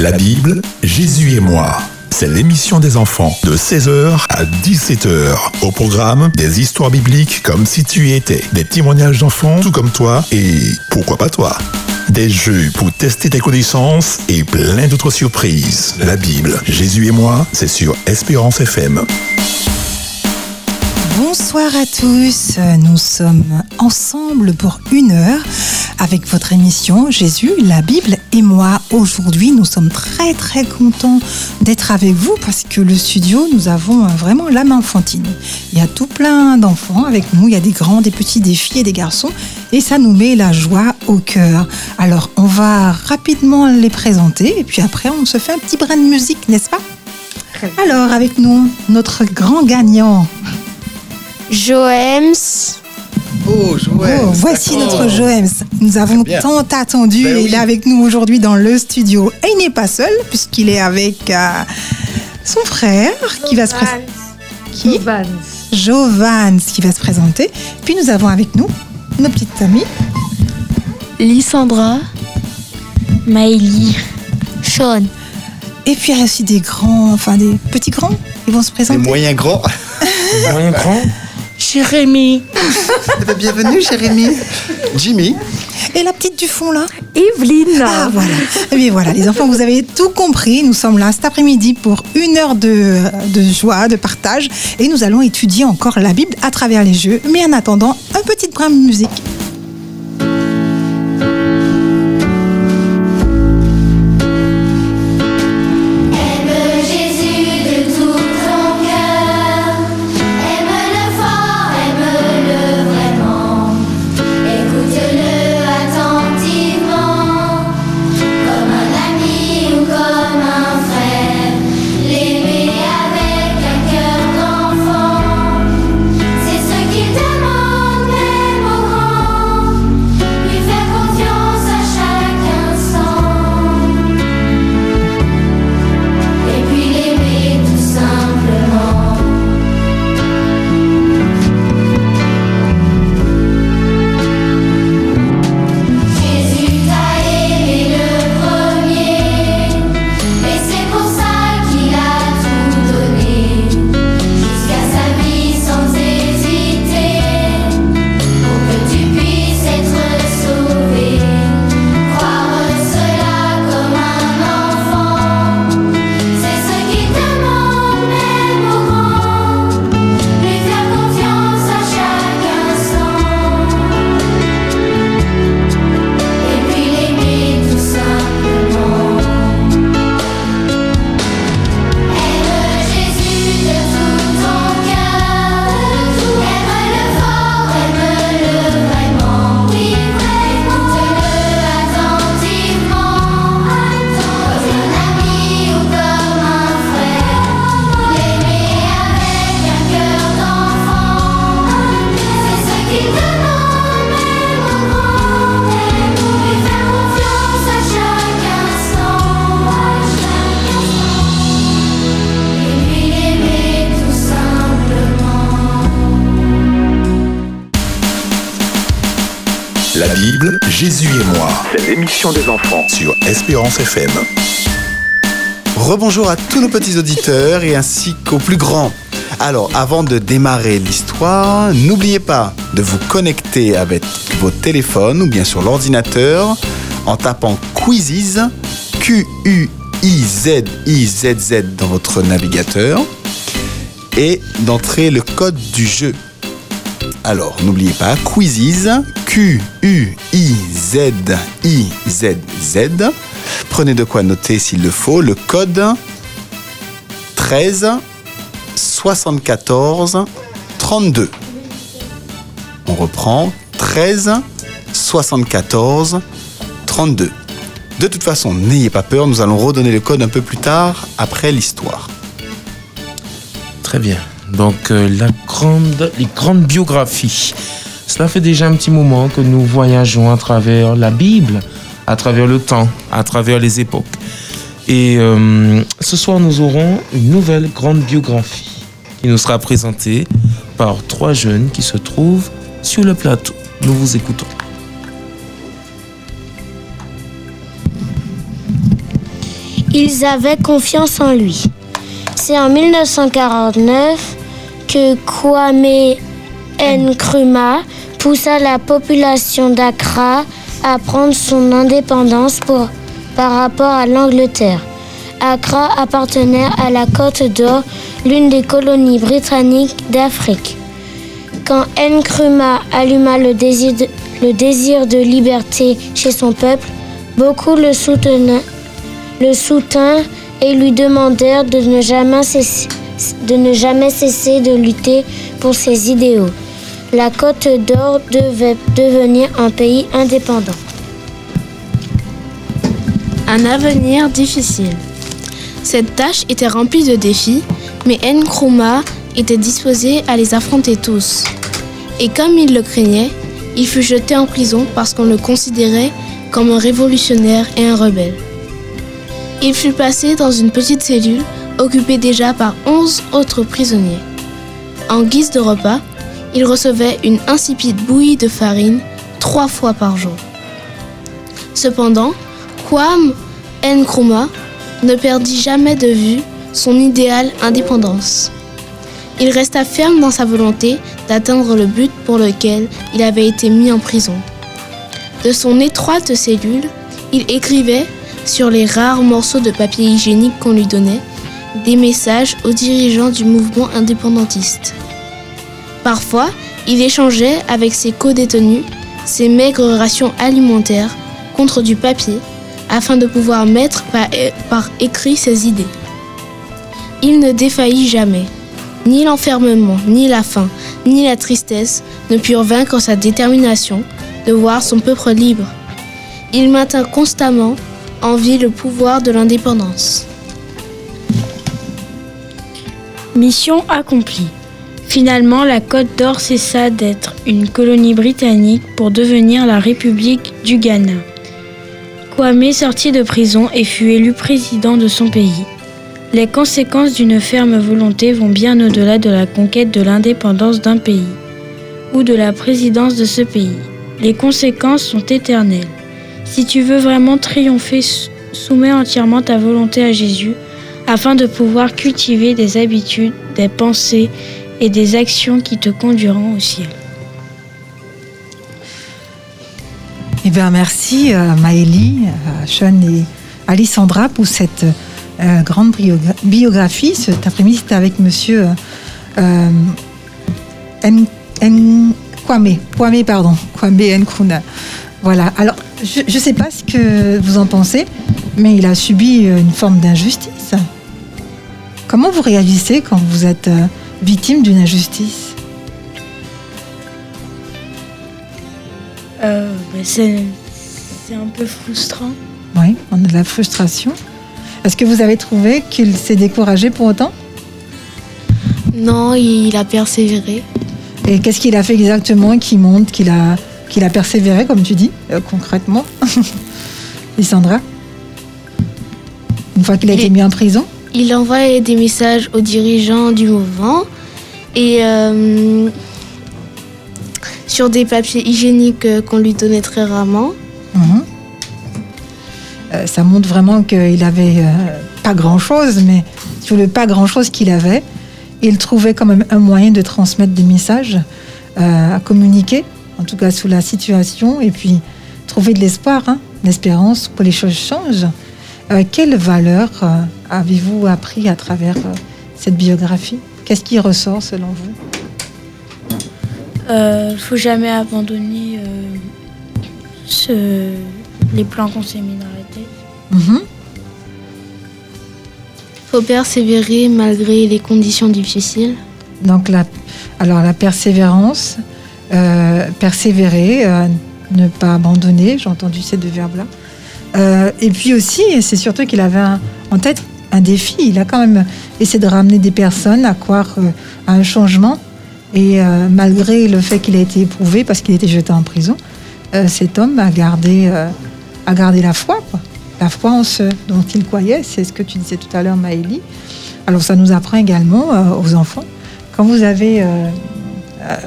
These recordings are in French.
La Bible, Jésus et moi. C'est l'émission des enfants de 16h à 17h. Au programme, des histoires bibliques comme si tu y étais, des témoignages d'enfants tout comme toi et pourquoi pas toi. Des jeux pour tester tes connaissances et plein d'autres surprises. La Bible, Jésus et moi, c'est sur Espérance FM. Bonsoir à tous, nous sommes ensemble pour une heure avec votre émission Jésus, la Bible et moi. Aujourd'hui, nous sommes très très contents d'être avec vous parce que le studio, nous avons vraiment l'âme enfantine. Il y a tout plein d'enfants avec nous, il y a des grands, des petits, des filles et des garçons et ça nous met la joie au cœur. Alors, on va rapidement les présenter et puis après, on se fait un petit brin de musique, n'est-ce pas? Alors, avec nous, notre grand gagnant. Joems. Oh, Joël. Oh, voici notre Joems. Nous avons bien. tant attendu Ben oui. il est avec nous aujourd'hui dans le studio. Et il n'est pas seul puisqu'il est avec euh, son frère qui va se présenter. Qui Jovans qui va se présenter. Puis nous avons avec nous nos petites amies. Lysandra. Maëlie. Sean. Et puis il y a aussi des grands, enfin des petits grands. Ils vont se Des présenter. moyens grands. Moyen grand Jérémy. Eh ben, bienvenue, Jérémy. Jimmy. Et la petite du fond là Evelyne. Ah voilà. Et bien voilà, les enfants, vous avez tout compris. Nous sommes là cet après-midi pour une heure de, de joie, de partage. Et nous allons étudier encore la Bible à travers les jeux. Mais en attendant, un petit brin de musique. La Bible, Jésus et moi. C'est l'émission des enfants sur Espérance FM. Rebonjour à tous nos petits auditeurs et ainsi qu'aux plus grands. Alors, avant de démarrer l'histoire, n'oubliez pas de vous connecter avec vos téléphones ou bien sur l'ordinateur en tapant Quizzes, Q-U-I-Z-I-Z-Z dans votre navigateur et d'entrer le code du jeu. Alors, n'oubliez pas, Quizzes, Q-U-I-Z-I-Z-Z. Prenez de quoi noter s'il le faut le code 13 74 32. On reprend 13 74 32. De toute façon, n'ayez pas peur, nous allons redonner le code un peu plus tard après l'histoire. Très bien. Donc, euh, la grande, les grandes biographies. Cela fait déjà un petit moment que nous voyageons à travers la Bible, à travers le temps, à travers les époques. Et euh, ce soir, nous aurons une nouvelle grande biographie qui nous sera présentée par trois jeunes qui se trouvent sur le plateau. Nous vous écoutons. Ils avaient confiance en lui. C'est en 1949 que Kwame Nkrumah poussa la population d'Accra à prendre son indépendance par rapport à l'Angleterre. Accra appartenait à la Côte d'Or, l'une des colonies britanniques d'Afrique. Quand Nkrumah alluma le désir, de, liberté chez son peuple, beaucoup le soutenaient, et lui demandèrent de ne jamais cesser de, lutter pour ses idéaux. La Côte d'Or devait devenir un pays indépendant. Un avenir difficile. Cette tâche était remplie de défis, mais Nkrumah était disposé à les affronter tous. Et comme il le craignait, il fut jeté en prison parce qu'on le considérait comme un révolutionnaire et un rebelle. Il fut placé dans une petite cellule occupée déjà par 11 autres prisonniers. En guise de repas, il recevait une insipide bouillie de farine trois fois par jour. Cependant, Kwame Nkrumah ne perdit jamais de vue son idéal indépendance. Il resta ferme dans sa volonté d'atteindre le but pour lequel il avait été mis en prison. De son étroite cellule, il écrivait, sur les rares morceaux de papier hygiénique qu'on lui donnait, des messages aux dirigeants du mouvement indépendantiste. Parfois, il échangeait avec ses co-détenus ses maigres rations alimentaires contre du papier afin de pouvoir mettre par, écrit ses idées. Il ne défaillit jamais. Ni l'enfermement, ni la faim, ni la tristesse ne purent vaincre sa détermination de voir son peuple libre. Il maintint constamment en vie le pouvoir de l'indépendance. Mission accomplie. Finalement, la Côte d'Or cessa d'être une colonie britannique pour devenir la République du Ghana. Kwame sortit de prison et fut élu président de son pays. Les conséquences d'une ferme volonté vont bien au-delà de la conquête de l'indépendance d'un pays ou de la présidence de ce pays. Les conséquences sont éternelles. Si tu veux vraiment triompher, soumets entièrement ta volonté à Jésus afin de pouvoir cultiver des habitudes, des pensées et des actions qui te conduiront au ciel. Eh bien, merci euh, Maëlie, euh, Sean et Alessandra pour cette euh, grande biogra- biographie. Cet après-midi, c'était avec monsieur euh, N, N- Kwame, Kwame, pardon, Kwame Nkrumah. Voilà. Alors, je ne sais pas ce que vous en pensez, mais il a subi euh, une forme d'injustice. Comment vous réagissez quand vous êtes euh, victime d'une injustice? Euh, bah, c'est c'est un peu frustrant. Oui, on a de la frustration. Est-ce que vous avez trouvé qu'il s'est découragé pour autant? Non, il a persévéré. Et qu'est-ce qu'il a fait exactement qui montre qu'il a, qu'il a persévéré, comme tu dis, euh, concrètement Lysandra Une fois qu'il a été mis en prison Il envoyait des messages aux dirigeants du mouvement et euh, sur des papiers hygiéniques euh, qu'on lui donnait très rarement. Mhm. Euh, Ça montre vraiment qu'il avait pas grand-chose, mais sur le pas grand-chose qu'il avait, il trouvait quand même un moyen de transmettre des messages, à communiquer, en tout cas sous la situation, et puis trouver de l'espoir, hein, l'espérance que les choses changent. Euh, quelle valeur euh, avez-vous appris à travers euh, cette biographie? Qu'est-ce qui ressort selon vous? Il ne faut jamais abandonner euh, ce- les plans qu'on s'est mis dans la tête. Mhm. faut persévérer malgré les conditions difficiles. Donc, la, alors la persévérance, euh, persévérer, euh, ne pas abandonner, j'ai entendu ces deux verbes-là. Euh, et puis aussi, c'est surtout qu'il avait en tête un défi. Il a quand même essayé de ramener des personnes à croire à un changement. Et malgré le fait qu'il a été éprouvé parce qu'il été jeté en prison, cet homme a gardé, a gardé la foi. La foi en ce dont il croyait, c'est ce que tu disais tout à l'heure, Maëlie. Alors ça nous apprend également aux enfants quand vous avez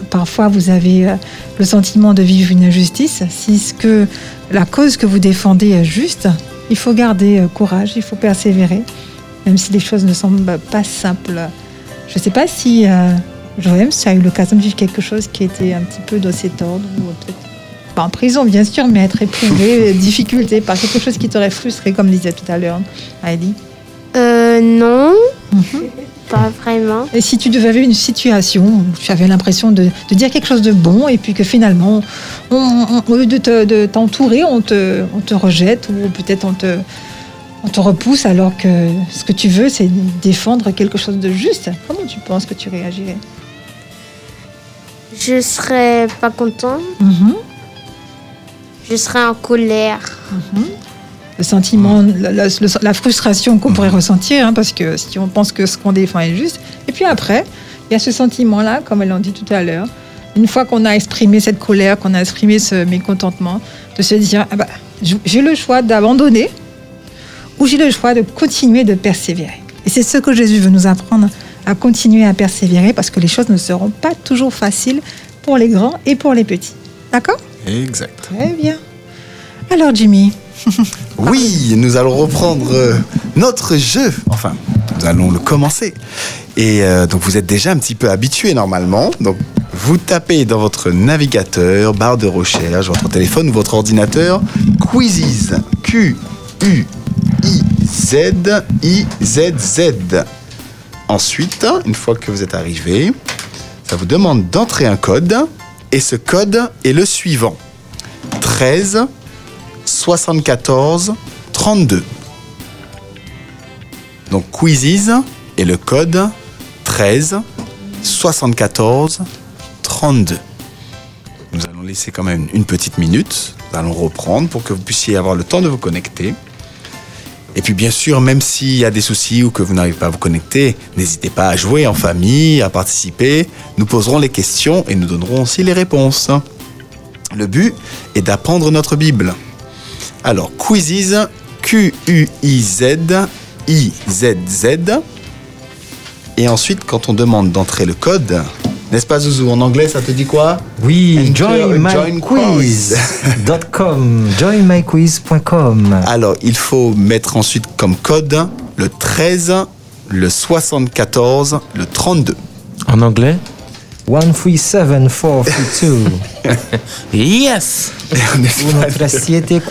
parfois vous avez euh, le sentiment de vivre une injustice, si ce que la cause que vous défendez est juste, Il faut garder euh, courage, il faut persévérer, même si les choses ne semblent pas simples. Je ne sais pas si euh, Joël, tu as eu l'occasion de vivre quelque chose qui était un petit peu de cet ordre, ou peut-être pas en prison, bien sûr, mais être éprouvé, difficulté par quelque chose qui t'aurait frustré, comme disait tout à l'heure Heidi. Euh, non, Mhm. Pas vraiment. Et si tu devais avoir une situation où tu avais l'impression de, de dire quelque chose de bon et puis que finalement, on, on- au lieu de te- t'entourer, on te, on te rejette ou peut-être on te, on te repousse alors que ce que tu veux, c'est défendre quelque chose de juste. Comment tu penses que tu réagirais? Je serais pas content, Mhm. je serais en colère. Le sentiment, la, la- le- la frustration qu'on pourrait ressentir, hein, parce que si on pense que ce qu'on défend est juste. Et puis après, il y a ce sentiment-là, comme elle l'a dit tout à l'heure, une fois qu'on a exprimé cette colère, qu'on a exprimé ce mécontentement, de se dire, ah bah, j'ai le choix d'abandonner ou j'ai le choix de continuer de persévérer. Et c'est ce que Jésus veut nous apprendre, à continuer à persévérer, parce que les choses ne seront pas toujours faciles pour les grands et pour les petits. D'accord? Exact. Très bien. Alors Jimmy, Oui, nous allons reprendre euh, notre jeu. Enfin, nous allons le commencer. Et euh, donc, vous êtes déjà un petit peu habitué normalement. Donc, vous tapez dans votre navigateur, barre de recherche, votre téléphone ou votre ordinateur, Quizzes. Q-U-I-Z-I-Z-Z. Ensuite, une fois que vous êtes arrivé, ça vous demande d'entrer un code. Et ce code est le suivant 13 74 32. Donc Quizzes et le code 13 74 32. Nous allons laisser quand même une petite minute. Nous allons reprendre pour que vous puissiez avoir le temps de vous connecter. Et puis bien sûr, même s'il y a des soucis ou que vous n'arrivez pas à vous connecter, n'hésitez pas à jouer en famille, à participer. Nous poserons les questions et nous donnerons aussi les réponses. Le but est d'apprendre notre Bible. Alors, Quizzes, Q-U-I-Z-I-Z-Z. Et ensuite, quand on demande d'entrer le code, n'est-ce pas Zouzou En anglais, ça te dit quoi? Oui, joinmyquiz.com. Joinmyquiz.com. Alors, il faut mettre ensuite comme code le 13, le 74, le 32. En anglais? 137432. Yes siete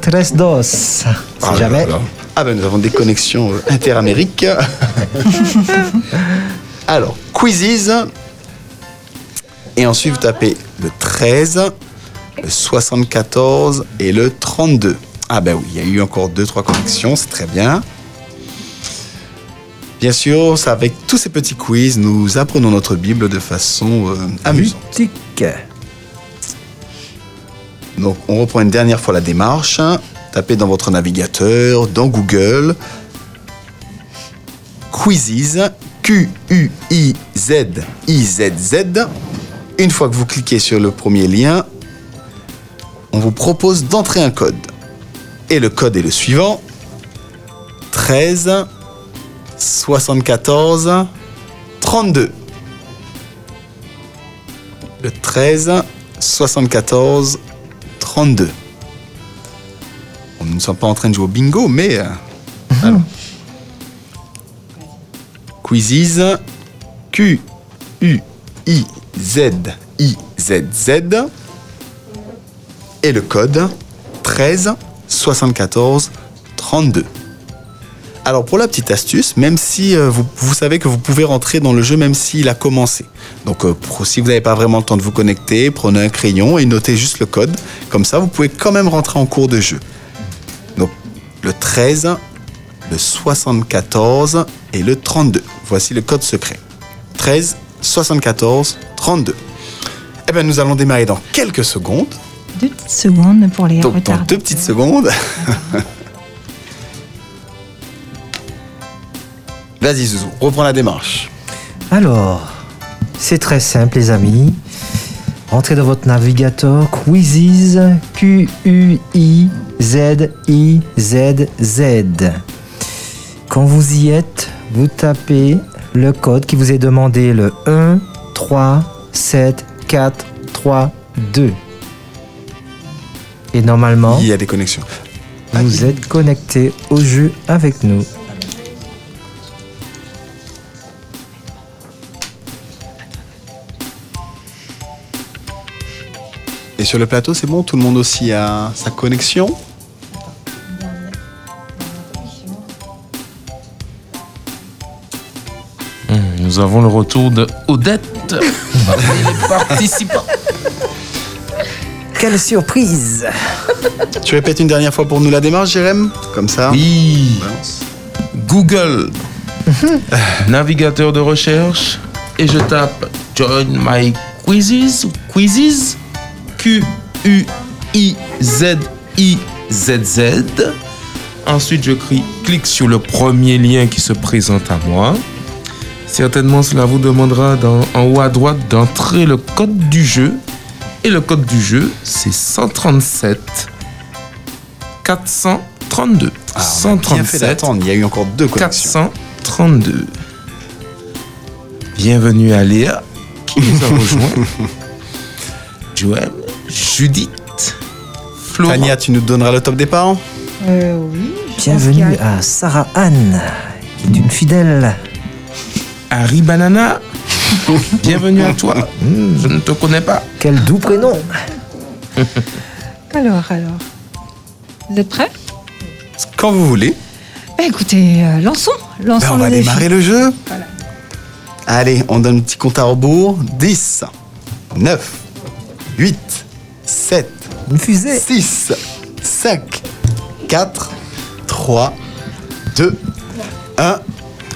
tres dos. Si Ah jamais. là. Ah ben nous avons des connexions interamériques. Alors, quizzes. Et ensuite, vous tapez le 13, le 74 et le 32. Ah ben oui, il y a eu encore deux, trois connexions, c'est très bien. Bien sûr, avec tous ces petits quiz, nous apprenons notre Bible de façon euh, amusante. Donc, on reprend une dernière fois la démarche. Tapez dans votre navigateur, dans Google, Quizzes, Q-U-I-Z-I-Z-Z. Une fois que vous cliquez sur le premier lien, on vous propose d'entrer un code. Et le code est le suivant 13 74 32. Le 13 74 32. Bon, nous ne sommes pas en train de jouer au bingo, mais. euh, alors. Quizzes. Q. U. I. Z. I. Z. Z. Et le code 13 74 32. Alors pour la petite astuce, même si euh, vous, vous savez que vous pouvez rentrer dans le jeu même s'il a commencé. Donc euh, pour- si vous n'avez pas vraiment le temps de vous connecter, prenez un crayon et notez juste le code. Comme ça, vous pouvez quand même rentrer en cours de jeu. Donc le 13, le 74 et le 32. Voici le code secret. 13, 74, 32. Eh bien, nous allons démarrer dans quelques secondes. deux petites secondes pour les Donc, dans retards. deux petites secondes. Vas-y, Zouzou, reprends la démarche. Alors, c'est très simple, les amis. Entrez dans votre navigateur Quizzes, Q-U-I-Z-I-Z-Z. Quand vous y êtes, vous tapez le code qui vous est demandé, le 1, 3, 7, 4, 3, 2. Et normalement, Il y a des connexions. Vous êtes connectés au jeu avec nous. Sur le plateau, c'est bon Tout le monde aussi a sa connexion. Hum, Nous avons le retour de Odette. les participants. Quelle surprise. Tu répètes une dernière fois pour nous la démarche, Jérém? Comme ça. Oui. Google, navigateur de recherche, et je tape Join my quizzes quizzes Q U I Z I Z Z. Ensuite, je crie- clique sur le premier lien qui se présente à moi. Certainement, cela vous demandera dans- en haut à droite d'entrer le code du jeu. Et le code du jeu, c'est 137 432. Ah, on a bien fait il y a eu encore deux connexions. 432. Bienvenue à Léa qui nous a rejoint. Joël, Judith, Florent. Tania, tu nous donneras le top départ Euh, oui. Bienvenue a- à Sarah Anne, qui est une fidèle. Harry Banana. Bienvenue à toi. Hmm, Je ne te connais pas. Quel doux prénom Alors, alors. Vous êtes prêts? Quand vous voulez. Ben, Écoutez, euh, lançons. Lançons Ben, on le va défi. démarrer le jeu. Voilà. Allez, on donne un petit compte à rebours. 10, 9, 8, 7, Une fusée 6, 5, 4, 3, 2, 1.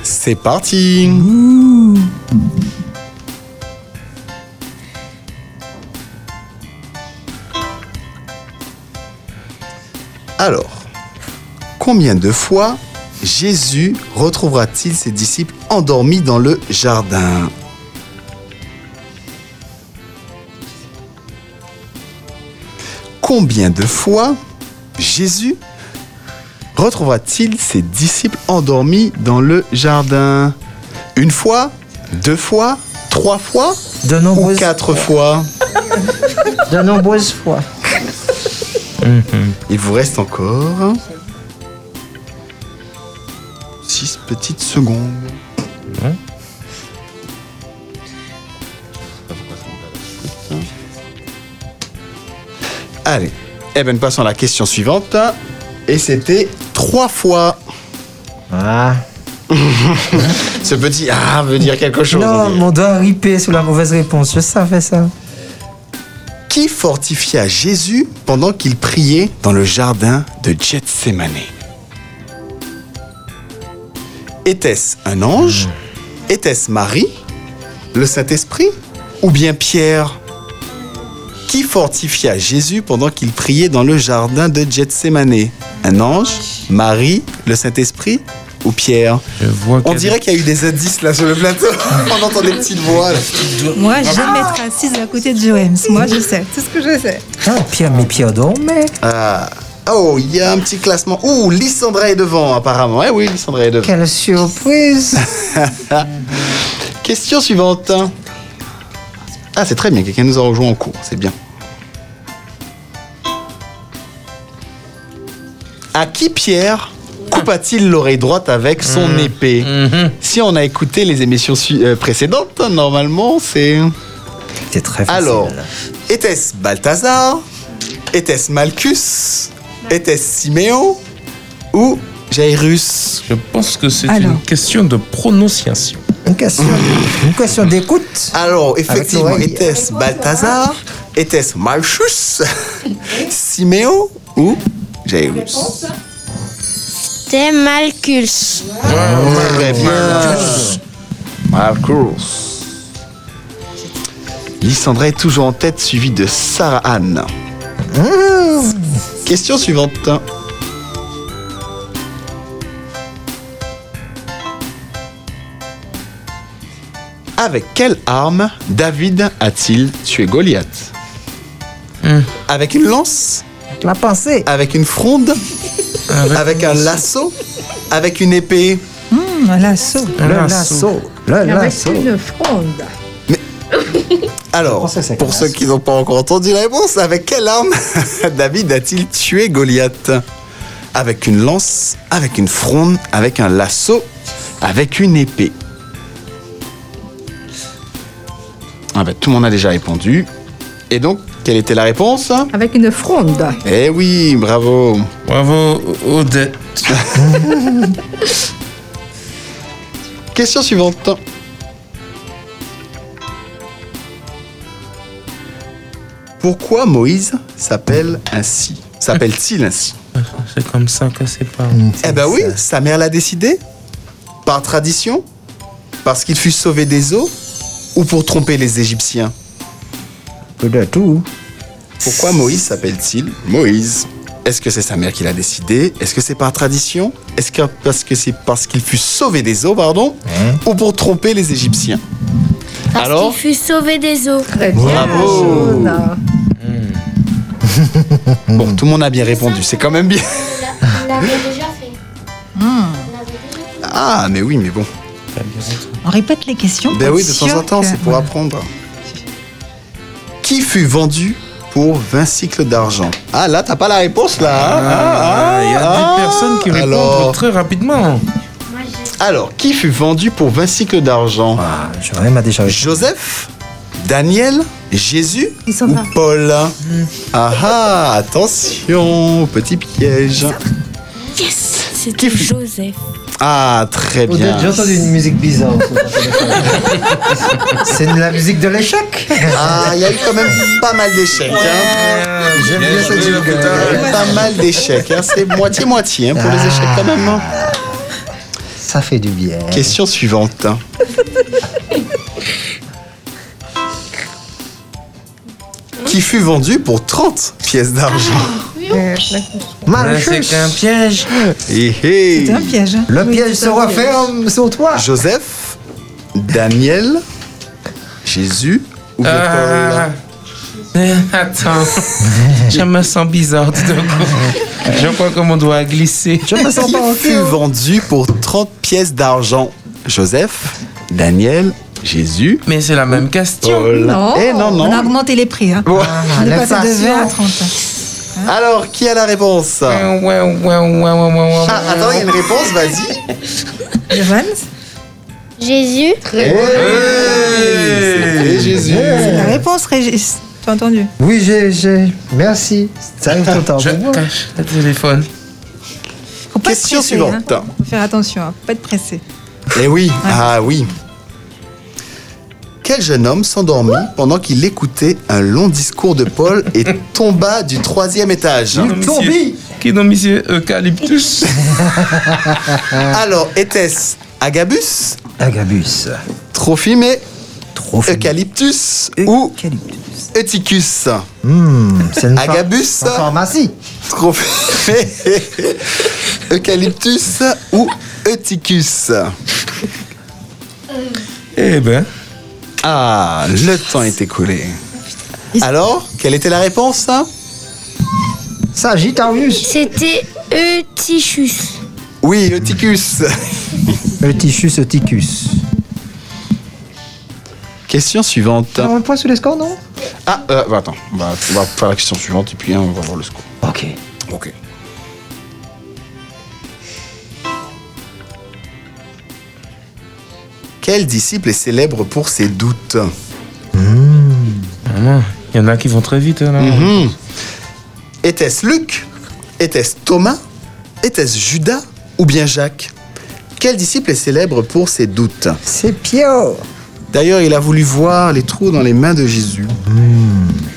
C'est parti. Alors, combien de fois Jésus retrouvera-t-il ses disciples endormis dans le jardin? Combien de fois Jésus retrouvera-t-il ses disciples endormis dans le jardin? Une fois Deux fois Trois fois De Ou nombreuses, quatre fois? De nombreuses fois. Il vous reste encore six petites secondes. Allez, eh ben, passons à la question suivante. Et c'était trois fois. Ah. Ce petit ah veut dire quelque chose. on Non, mon doigt a ripé sous la mauvaise réponse. Je savais ça. Qui fortifia Jésus pendant qu'il priait dans le jardin de Gethsemane? Était-ce un ange? Était-ce Marie Le Saint-Esprit Ou bien Pierre? Qui fortifia Jésus pendant qu'il priait dans le jardin de Gethsemane? Un ange Marie Le Saint-Esprit Ou Pierre? Je vois On dirait qu'il y a eu des indices là sur le plateau. On entend des petites voix. là. Moi, je vais me mettre assise à côté de Joems. Moi, je sais. C'est ce que je sais. Ah, Pierre, mais Pierre dormait. Ah. Oh, il y a un petit classement. Ouh, Lissandra est devant, apparemment. Eh oui, Lissandra est devant. Quelle surprise Question suivante. Ah, c'est très bien, quelqu'un nous a rejoint en cours, c'est bien. À qui Pierre coupa-t-il l'oreille droite avec son épée Mhm. Si on a écouté les émissions euh, précédentes, normalement, c'est... C'est très facile. Alors, était-ce Balthazar Était-ce Malchus Était-ce Siméon Ou Jairus? Je pense que c'est une question de prononciation. Une question, une question d'écoute. Alors, effectivement, était-ce Balthazar? Était-ce Malchus? Siméon? Ou Jairus? C'était Malchus. Très bien. Malchus. Lysandra est toujours en tête, suivie de Sarah Anne. Question suivante. Avec quelle arme David a-t-il tué Goliath Hmm. Avec une lance La pensée. Avec une fronde Avec un lasso Avec une épée Hum, un lasso. Un Le lasso. lasso. Le Avec lasso. une fronde. Alors, pensais que c'était pour ceux qui n'ont pas encore entendu la réponse, avec quelle arme David a-t-il tué Goliath avec une lance, avec une fronde, avec un lasso, avec une épée Ah ben, tout le monde a déjà répondu. Et donc, quelle était la réponse Avec une fronde. Eh oui, bravo. Bravo, Odette. Question suivante. Pourquoi Moïse s'appelle ainsi? S'appelle-t-il ainsi? C'est comme ça que c'est pas. Eh ben oui, sa mère l'a décidé. Par tradition Parce qu'il fut sauvé des eaux Ou pour tromper les Égyptiens Peu de tout. Pourquoi Moïse s'appelle-t-il Moïse Est-ce que c'est sa mère qui l'a décidé Est-ce que c'est par tradition Est-ce que parce que c'est parce qu'il fut sauvé des eaux, pardon Ou pour tromper les Égyptiens Parce Alors qu'il fut sauvé des eaux. Très bien. Bravo. Jaune. Bon, tout le monde a bien répondu, c'est quand même bien. On l'avait déjà fait. Ah, mais oui, mais bon. On répète les questions. Ben pour oui, être de temps sûr en temps, que- c'est pour apprendre. Qui fut vendu pour 20 cycles d'argent? Ah, là, t'as pas la réponse, là hein? Ah, il y a ah, des personnes qui répondent alors, très rapidement. alors, qui fut vendu pour 20 cycles d'argent? Ah, déjà Joseph Daniel Jésus Ils sont ou pas. Paul? Ah ah, attention, petit piège. Yes C'était Joseph. Ah, très bien. J'ai entendu une musique bizarre. C'est de la musique de l'échec. Ah, il y a eu quand même pas mal d'échecs. Hein. J'aime bien cette Il y a eu pas mal d'échecs. hein. C'est moitié-moitié hein, pour les échecs quand même. hein. Ça fait du bien. Question suivante. Qui fut vendu pour 30 pièces d'argent Ouais, c'est qu'un piège. Eh, eh. C'est un piège. hein. Le Oui, piège c'est se un piège. referme sur toi. Joseph, Daniel, Jésus ou bien Ah. Eh, Attends, je me sens bizarre tout d'un coup. Je crois que mon doigt a glissé. Je me Paul sens pas en fut vendu pour 30 pièces d'argent? Joseph, Daniel, Jésus, Mais c'est la même question. Paul? Non, Eh non, on a non. augmenté les prix. Hein. On est passé de 20 à l'inflation. 30. Alors, qui a la réponse? Ouais, ouais, ouais, ouais, ouais, ouais, ouais. Ah, attends, il y a une réponse, vas-y. Johan, Jésus. Hey, Jésus. c'est la réponse, Régis. Tu as entendu? Oui, j'ai, j'ai. Merci. Ça arrive tout le temps Je cache le téléphone. Faut pas Question suivante. Hein. Faut faire attention, hein. faut pas être pressé. Eh oui, ah oui. Quel jeune homme s'endormit pendant qu'il écoutait un long discours de Paul et tomba du troisième étage monsieur Qui donc, monsieur Eucalyptus Alors, était-ce Agabus, Agabus. Trophimé, Trop fini. Eucalyptus ou Eucalyptus. Eutychus Hmm, c'est une pha- Agabus, en pharmacie. Trophimé, Eucalyptus ou Eutychus? Eh ben, Ah, le temps est écoulé. Alors, quelle était la réponse hein? Sagittarius. C'était Eutychus. Oui, Eutychus. Eutychus, Eutychus. Question suivante. On un point sur les scores, non? Ah, euh, bah, attends, on va, on va faire la question suivante et puis hein, on va voir le score. Ok. Ok. Quel disciple est célèbre pour ses doutes? Vraiment, il y en a qui vont très vite. hein, Là. Mhm. Était-ce Luc? Était-ce Thomas? Était-ce Judas? Ou bien Jacques? Quel disciple est célèbre pour ses doutes? C'est Pio. D'ailleurs, il a voulu voir les trous dans les mains de Jésus.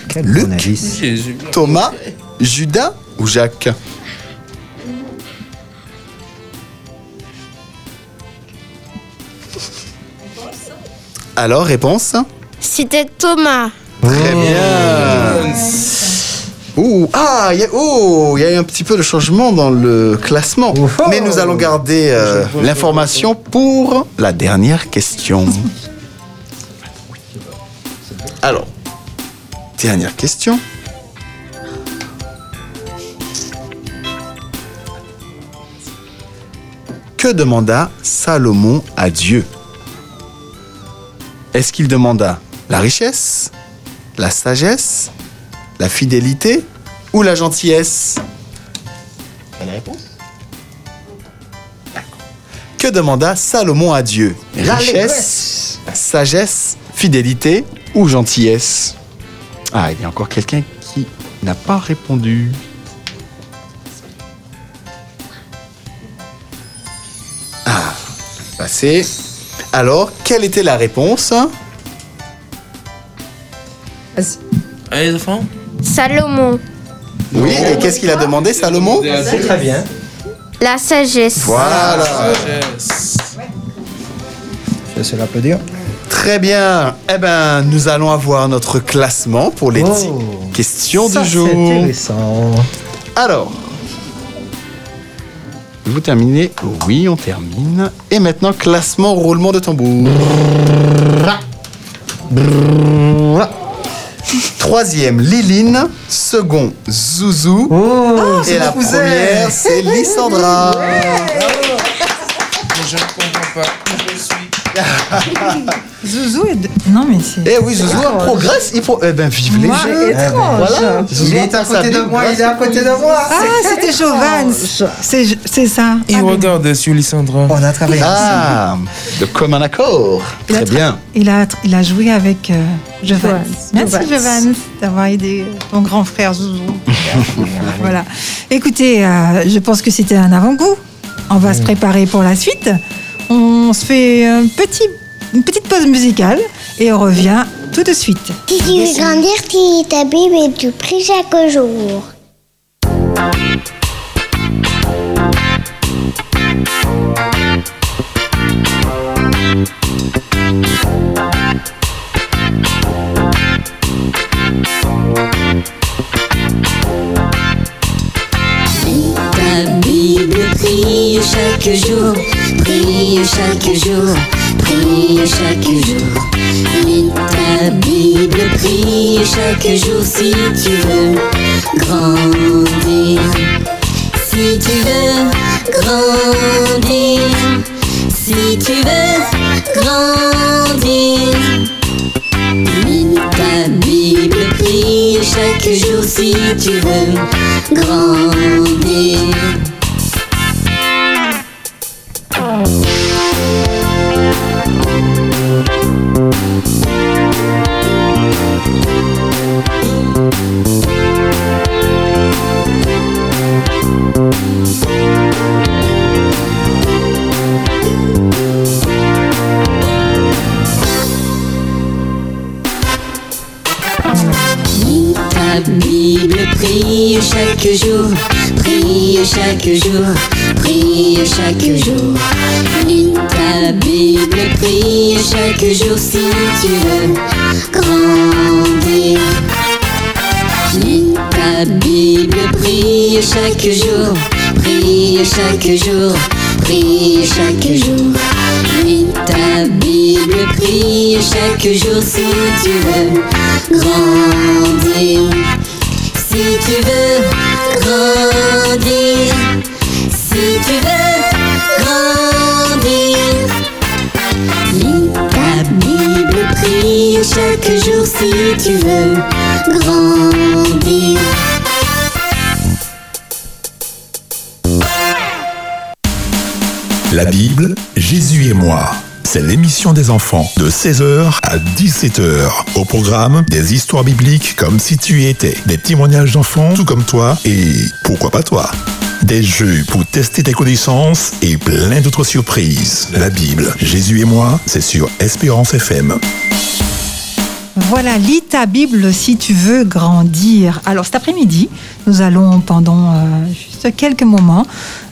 Quel Luc. Jésus. Thomas, Judas ou Jacques? Alors, réponse C'était Thomas. Très bien. Ouh, ah, il y a, oh, il y a eu un petit peu de changement dans le classement. Oh. Mais nous allons garder euh, l'information pour la dernière question. Alors, dernière question. Que demanda Salomon à Dieu? Est-ce qu'il demanda la richesse, la sagesse, la fidélité ou la gentillesse pas la réponse D'accord. Que demanda Salomon à Dieu? Richesse, sagesse, fidélité ou gentillesse? Ah, il y a encore quelqu'un qui n'a pas répondu. Ah, passé. Alors, quelle était la réponse Allez, les enfants Salomon. Oui, et qu'est-ce qu'il a demandé, Salomon C'est très bien. La sagesse. Voilà. Sagesse. Je l'applaudir. Très bien. Eh ben, nous allons avoir notre classement pour les dix Oh. questions Ça, du c'est jour. intéressant. Alors, vous terminez Oui, on termine. Et maintenant, classement roulement de tambour. Troisième, Liline. Second, Zouzou. Oh, Et la première, c'est Lissandra. Je ne comprends pas où je suis. Zouzou est... de- Non, mais c'est... Eh oui, Zouzou progresse. Il faut... Eh ben, vive les Moi, jeux. Voilà. Il est à côté de moi, il est à côté de moi. Ah, c'était Jovan. C'est c'est ça. Il Ah, mais- regarde sur Lysandra. On a travaillé Ah, de commun accord. Très bien. Il a, il a joué avec euh. Merci Jovan. Jovan d'avoir aidé ton grand frère Zouzou. voilà. Écoutez, euh, je pense que c'était un avant-goût. On va se préparer pour la suite. On se fait un petit, une petite pause musicale et on revient tout de suite. Si tu veux grandir, tu lis ta Bible et tu pries chaque jour. Ta Bible prie chaque jour, prie chaque jour, prie chaque jour. Lis ta Bible, prie chaque jour si tu veux grandir. Si tu veux grandir, si tu veux grandir. Lis ta Bible, prie chaque jour si tu veux grandir. Jour si tu veux grandir. Lis ta Bible, prie chaque jour, prie chaque jour, prie chaque jour. Lis ta Bible, prie chaque jour si tu veux grandir. Si tu veux grandir, tu veux grandir. La Bible, Jésus et moi. C'est l'émission des enfants de 16h à 17h. Au programme, des histoires bibliques comme si tu y étais, des témoignages d'enfants tout comme toi et pourquoi pas toi. Des jeux pour tester tes connaissances et plein d'autres surprises. La Bible, Jésus et moi, c'est sur Espérance FM. Voilà, lis ta Bible si tu veux grandir. Alors cet après-midi, nous allons pendant euh, juste quelques moments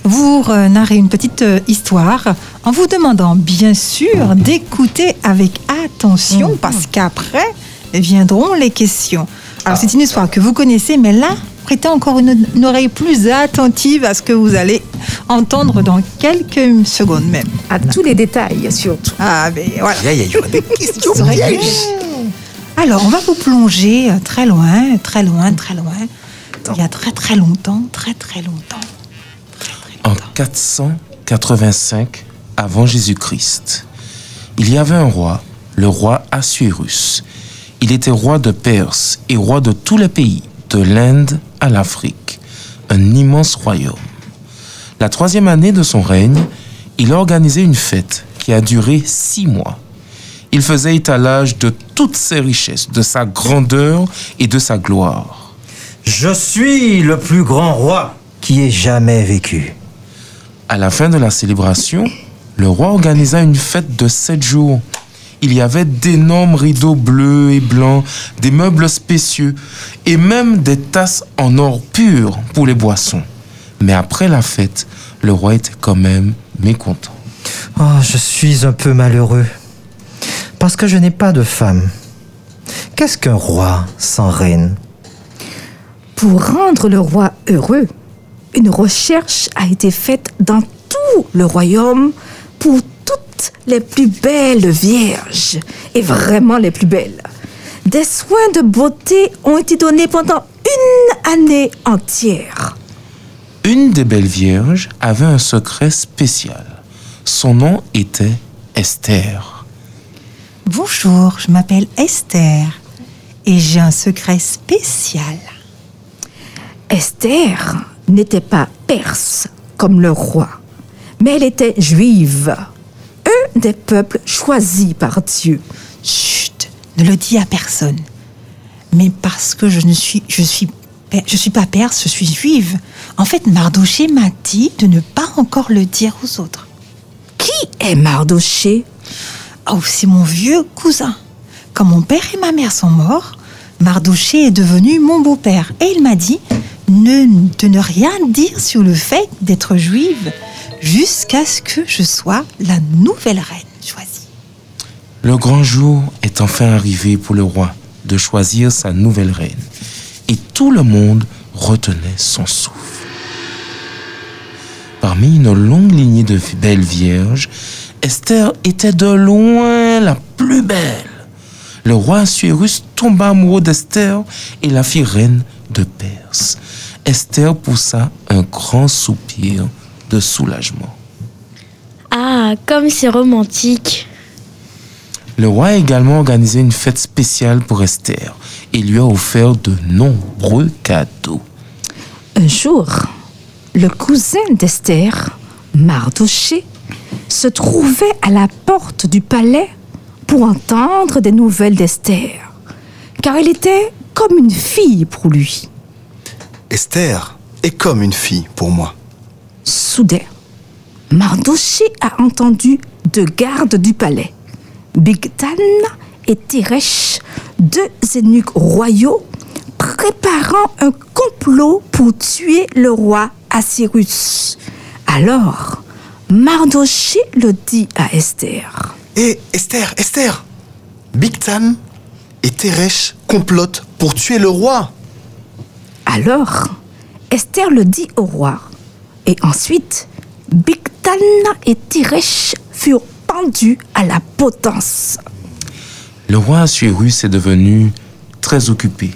vous euh, narrer une petite euh, histoire en vous demandant bien sûr d'écouter avec attention parce qu'après viendront les questions. Alors c'est une histoire que vous connaissez, mais là, prêtez encore une, une oreille plus attentive à ce que vous allez entendre dans quelques secondes même. À tous les détails, surtout. Ah, ben voilà. Aïe, aïe, aïe, des questions pièges. Alors, on va vous plonger euh, très loin, très loin, très loin. Il y a très très longtemps, très très longtemps. En 485 avant Jésus-Christ, il y avait un roi, le roi Assuérus. Il était roi de Perse et roi de tous les pays, de l'Inde à l'Afrique, un immense royaume. La troisième année de son règne, il a organisé une fête qui a duré six mois. Il faisait étalage de toutes ses richesses, de sa grandeur et de sa gloire. Je suis le plus grand roi qui ait jamais vécu. À la fin de la célébration, le roi organisa une fête de sept jours. Il y avait d'énormes rideaux bleus et blancs, des meubles spécieux et même des tasses en or pur pour les boissons. Mais après la fête, le roi était quand même mécontent. Oh, je suis un peu malheureux. Parce que je n'ai pas de femme. Qu'est-ce qu'un roi sans reine? Pour rendre le roi heureux, une recherche a été faite dans tout le royaume pour toutes les plus belles vierges, et vraiment les plus belles. Des soins de beauté ont été donnés pendant une année entière. Une des belles vierges avait un secret spécial. Son nom était Esther. Bonjour, je m'appelle Esther et j'ai un secret spécial. Esther n'était pas perse comme le roi, mais elle était juive, un des peuples choisis par Dieu. Chut, ne le dis à personne. Mais parce que je ne suis, je suis, je suis pas perse, je suis juive. En fait, Mardoché m'a dit de ne pas encore le dire aux autres. Qui est Mardoché? Oh, c'est mon vieux cousin. Quand mon père et ma mère sont morts, Mardoché est devenu mon beau-père. Et il m'a dit ne, de ne rien dire sur le fait d'être juive jusqu'à ce que je sois la nouvelle reine choisie. Le grand jour est enfin arrivé pour le roi de choisir sa nouvelle reine. Et tout le monde retenait son souffle. Parmi une longue lignée de belles vierges, Esther était de loin la plus belle. Le roi Assuérus tomba amoureux d'Esther et la fit reine de Perse. Esther poussa un grand soupir de soulagement. Ah, comme c'est romantique. Le roi a également organisé une fête spéciale pour Esther et lui a offert de nombreux cadeaux. Un jour, le cousin d'Esther, Mardoché, se trouvait à la porte du palais pour entendre des nouvelles d'Esther, car elle était comme une fille pour lui. Esther est comme une fille pour moi. Soudain, Mardoché a entendu deux gardes du palais, Bigtan et Teresh, deux eunuques royaux, préparant un complot pour tuer le roi Assyrus. Alors, Mardoché le dit à Esther. Et Esther, Esther Bigtan et Teresh complotent pour tuer le roi. Alors, Esther le dit au roi. Et ensuite, Bigtan et Teresh furent pendus à la potence. Le roi Assuérus est devenu très occupé.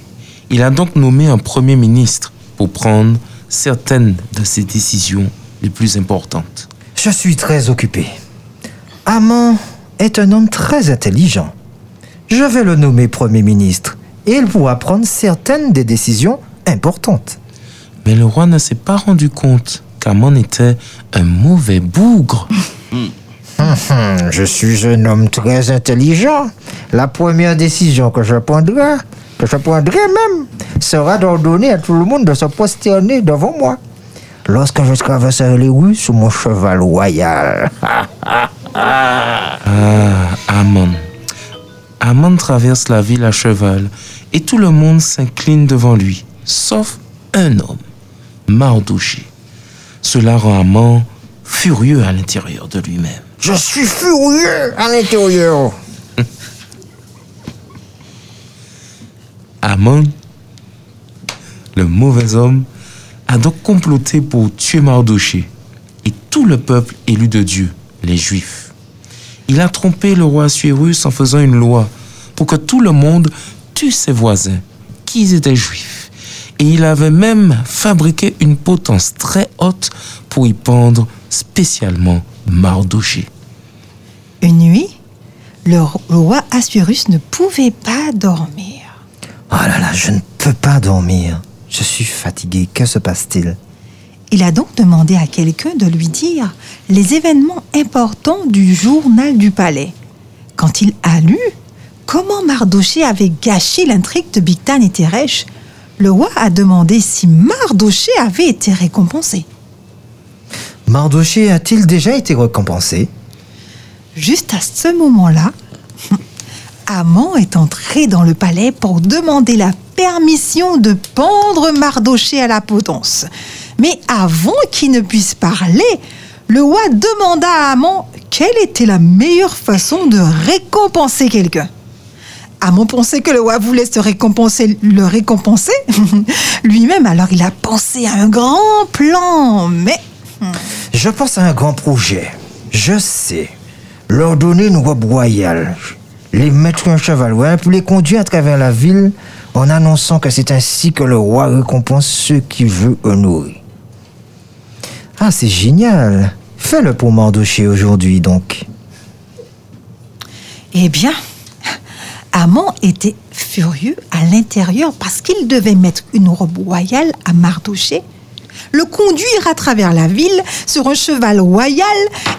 Il a donc nommé un premier ministre pour prendre certaines de ses décisions les plus importantes. Je suis très occupé. Amon est un homme très intelligent. Je vais le nommer Premier ministre et il pourra prendre certaines des décisions importantes. Mais le roi ne s'est pas rendu compte qu'Amon était un mauvais bougre. Hum, Je suis un homme très intelligent. La première décision que je prendrai, que je prendrai même, sera d'ordonner à tout le monde de se prosterner devant moi. Lorsque je traverserai les rues sur mon cheval royal. Ah, Amon. Amon traverse la ville à cheval et tout le monde s'incline devant lui, sauf un homme, Mardoché. Cela rend Amon furieux à l'intérieur de lui-même. Je suis furieux à l'intérieur. Amon, le mauvais homme, a donc comploté pour tuer Mardoché et tout le peuple élu de Dieu, les Juifs. Il a trompé le roi Assuérus en faisant une loi pour que tout le monde tue ses voisins, qui étaient juifs. Et il avait même fabriqué une potence très haute pour y pendre spécialement Mardoché. Une nuit, le roi Assuérus ne pouvait pas dormir. Oh là là, je ne peux pas dormir. Je suis fatigué. Que se passe-t-il? Il a donc demandé à quelqu'un de lui dire les événements importants du journal du palais. Quand il a lu comment Mardoché avait gâché l'intrigue de Bigtan et Teresh, le roi a demandé si Mardoché avait été récompensé. Mardoché a-t-il déjà été récompensé? Juste à ce moment-là, Amon est entré dans le palais pour demander la permission de pendre Mardoché à la potence. Mais avant qu'il ne puisse parler, le roi demanda à Amon quelle était la meilleure façon de récompenser quelqu'un. Amon pensait que le roi voulait se récompenser, le récompenser lui-même, alors il a pensé à un grand plan, mais Je pense à un grand projet. Je sais. Leur donner une robe royale. Les mettre un cheval pour les conduire à travers la ville en annonçant que c'est ainsi que le roi récompense ceux qu'il veut honorer. Ah, c'est génial. Fais-le pour Mardoché aujourd'hui, donc. Eh bien, Amon était furieux à l'intérieur parce qu'il devait mettre une robe royale à Mardoché, le conduire à travers la ville sur un cheval royal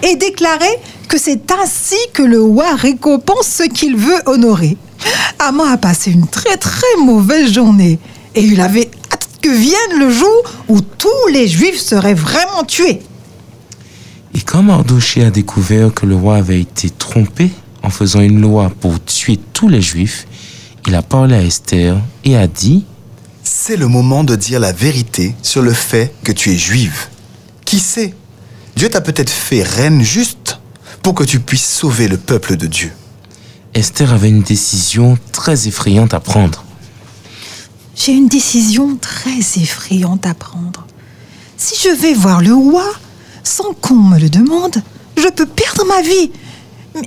et déclarer que c'est ainsi que le roi récompense ce qu'il veut honorer. Amon a passé une très très mauvaise journée et il avait hâte que vienne le jour où tous les juifs seraient vraiment tués. Et quand Mardoché a découvert que le roi avait été trompé en faisant une loi pour tuer tous les juifs, il a parlé à Esther et a dit C'est le moment de dire la vérité sur le fait que tu es juive. Qui sait Dieu t'a peut-être fait reine juste pour que tu puisses sauver le peuple de Dieu. Esther avait une décision très effrayante à prendre. J'ai une décision très effrayante à prendre. Si je vais voir le roi sans qu'on me le demande, je peux perdre ma vie. Mais-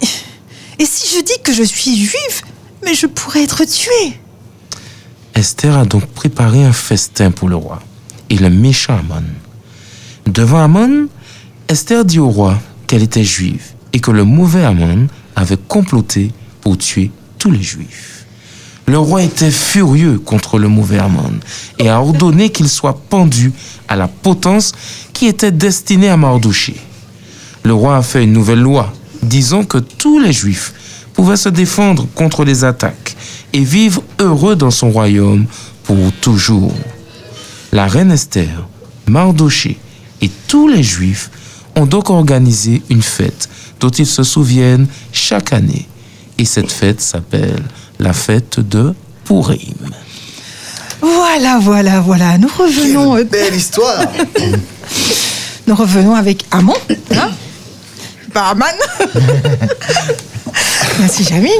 et si je dis que je suis juive, mais je pourrais être tuée. Esther a donc préparé un festin pour le roi et le méchant Amon. Devant Amon, Esther dit au roi qu'elle était juive et que le mauvais Amon avait comploté pour tuer tous les juifs. Le roi était furieux contre le mauvais Amon et a ordonné qu'il soit pendu à la potence qui était destinée à Mardoché. Le roi a fait une nouvelle loi disant que tous les juifs pouvaient se défendre contre les attaques et vivre heureux dans son royaume pour toujours. La reine Esther, Mardoché et tous les juifs ont donc organisé une fête dont ils se souviennent chaque année. Et cette fête s'appelle la fête de Purim. Voilà, voilà, voilà. Nous revenons, euh, Belle histoire nous revenons avec Amon. Hein Pas Aman. Merci, Jamy.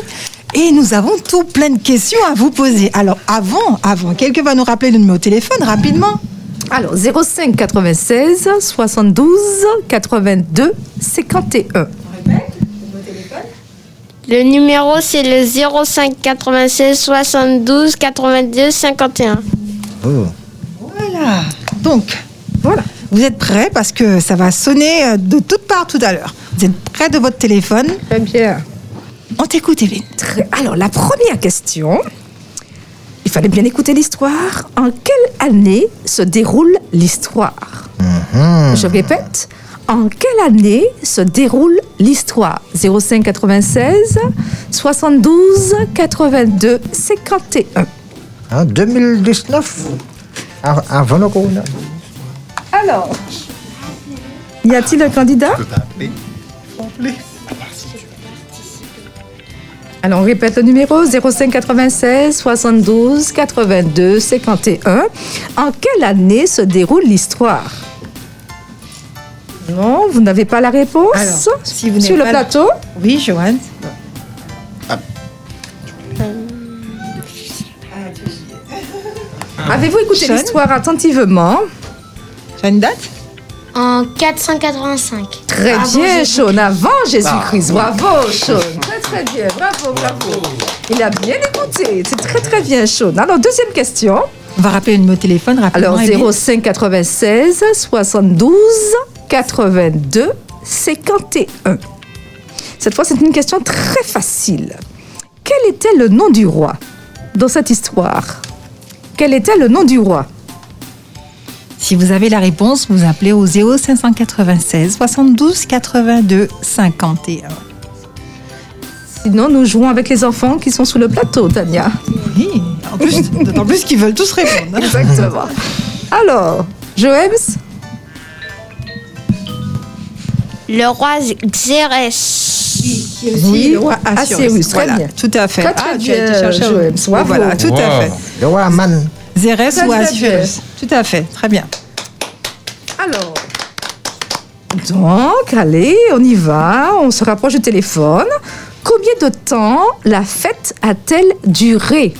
Et nous avons tout plein de questions à vous poser. Alors, avant, avant, quelqu'un va nous rappeler le numéro de téléphone rapidement. Alors, 05 96 72 82 51. Le numéro, c'est le 05 96 72 82 51. Oh. Voilà. Donc, voilà. Vous êtes prêts parce que ça va sonner euh, de toutes parts tout à l'heure. Vous êtes prêts de votre téléphone? Très bien. On t'écoute, Evelyne. Alors, la première question. Il fallait bien écouter l'histoire. En quelle année se déroule l'histoire? Je répète. En quelle année se déroule l'histoire? 05 96 72 82 51. En 2019 Av- Avant le corona. Alors, y a-t-il un candidat? Alors, on répète le numéro 05 96 72 82 51. En quelle année se déroule l'histoire? Non, vous n'avez pas la réponse Alors, si vous Sur le pas- plateau Oui, Joanne. Avez-vous écouté l'histoire attentivement Tu as une date En 485. Très Avant bien. Sean, avant Jésus-Christ. Bravo, Sean. Très, très bien. Bravo, bravo. Il a bien écouté. C'est très, très bien, Sean. Alors, deuxième question. On va rappeler le numéro de téléphone rapidement. Alors, Evelyne. 05 96 72 82 51. Cette fois, c'est une question très facile. Quel était le nom du roi dans cette histoire? Quel était le nom du roi? Si vous avez la réponse, vous appelez au 0596 72 82 51. Sinon, nous jouons avec les enfants qui sont sous le plateau, Tania. Oui, en plus, d'autant plus qu'ils veulent tous répondre. Exactement. Alors, Joems Le roi Xérès. Oui, le roi Voilà, tout à fait. Très, très ah, tu as été bien, chercher. Joël. Bravo. Voilà, tout à fait. Le roi Aman. Zérès Très, ou très Assyrus. Tout à fait, très bien. Alors, donc, allez, on y va. On se rapproche du téléphone. Combien de temps la fête a-t-elle duré?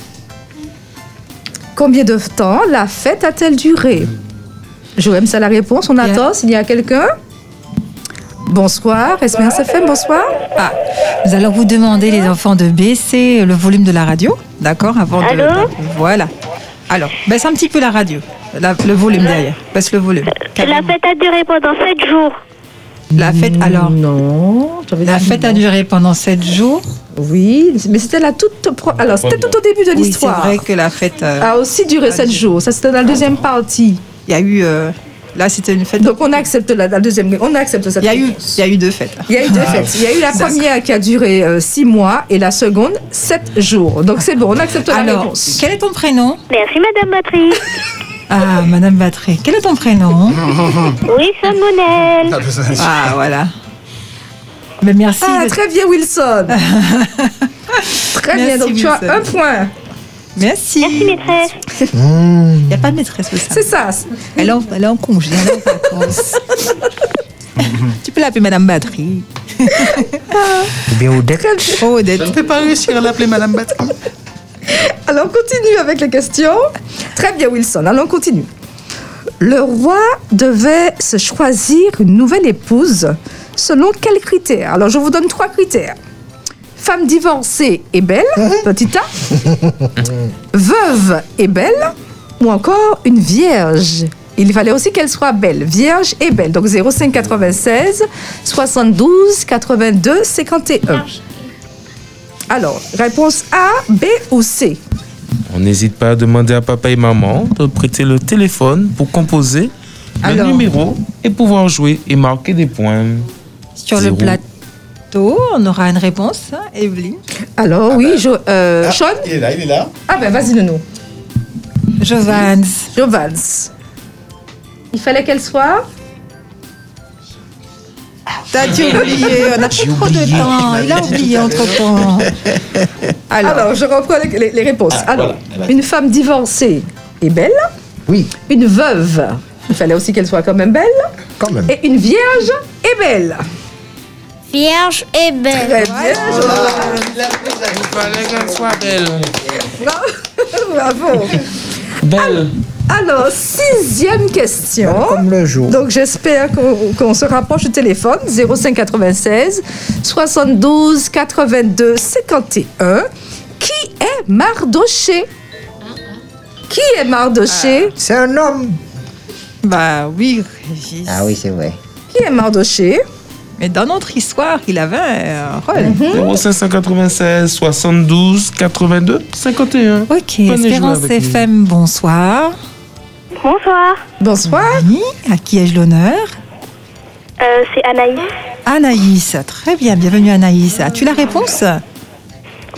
Combien de temps la fête a-t-elle duré? Joël, c'est la réponse. On attend s'il y a quelqu'un? Bonsoir, Espérance FM, bonsoir? Ah, nous allons vous demander, les enfants, de baisser le volume de la radio, d'accord avant de- Allô? Voilà. Alors, baisse un petit peu la radio, la- le volume derrière. Baisse le volume. La fête a duré pendant 7 jours. La fête, alors, Non, la fête a duré pendant sept jours? Oui, mais c'était la toute. pro- Alors, c'était tout au début de Oui, c'est l'histoire. vrai que la fête euh, a aussi duré a 7 duré. jours. Ça, c'était dans la deuxième partie. Il y a eu. euh, là, c'était une fête. Donc, on accepte la, la deuxième. On accepte cette Il y a eu, réponse. il y a eu deux fêtes. Il y a eu deux fêtes. Il y a eu la première qui a duré 6 mois et la seconde 7 jours. Donc c'est bon, on accepte la Alors, réponse. quel est ton prénom? Merci, Madame Batterie. Ah, Madame Battery. Quel est ton prénom? Oui, Monel. Ah, voilà. Mais merci. Ah, de- très bien, Wilson. très bien, donc tu as un point. Merci. Merci, maîtresse. Il n'y a pas de maîtresse. C'est ça. Elle est en, elle est en congé, elle est en vacances. tu peux l'appeler Madame Battery. Ou bien Odette. Oh, Odette. Je peux pas réussir à l'appeler Madame Batterie. Alors, on continue avec les questions. Très bien, Wilson. Alors, on continue. Le roi devait se choisir une nouvelle épouse selon quels critères? Alors, je vous donne trois critères. Femme divorcée et belle, petit A. Veuve et belle. Ou encore une vierge. Il fallait aussi qu'elle soit belle, vierge et belle. Donc 05 96 72 82 51. Alors, réponse A, B ou C? On n'hésite pas à demander à papa et maman de prêter le téléphone pour composer Alors. le numéro et pouvoir jouer et marquer des points. Sur le plateau, on aura une réponse, hein, Evelyne. Alors, oui, Jo- euh, Ah, Sean Il est là, il est là. Ah ben, vas-y, Nounou. Jovans. Jovans. Il fallait qu'elle soit T'as-tu oublié On a plus trop de temps. Il a oublié entre-temps. Alors, Alors, je reprends les, les- les réponses. Ah, Alors, voilà, une femme divorcée et belle. Oui, Une veuve. Il fallait aussi qu'elle soit quand même belle. quand même. Et une vierge et belle. Vierge et belle. Très bien, Il fallait qu'elle soit belle. Bravo. Belle. Alors, sixième question. Comme le jour. Donc j'espère qu'on se rapproche du téléphone 0596 72 82 51. Qui est Mardoché? Qui est Mardoché? C'est un homme. bah oui, Régis. Ah oui, c'est vrai. Qui est Mardoché? Mais dans notre histoire, il avait un rôle. Mhm. 0596 72 82 51. Ok, Espérance. FM, bonsoir. Bonsoir. Bonsoir. Oui, à qui ai-je l'honneur? Euh, c'est Anaïs. Anaïs, très bien, bienvenue Anaïs. As-tu la réponse?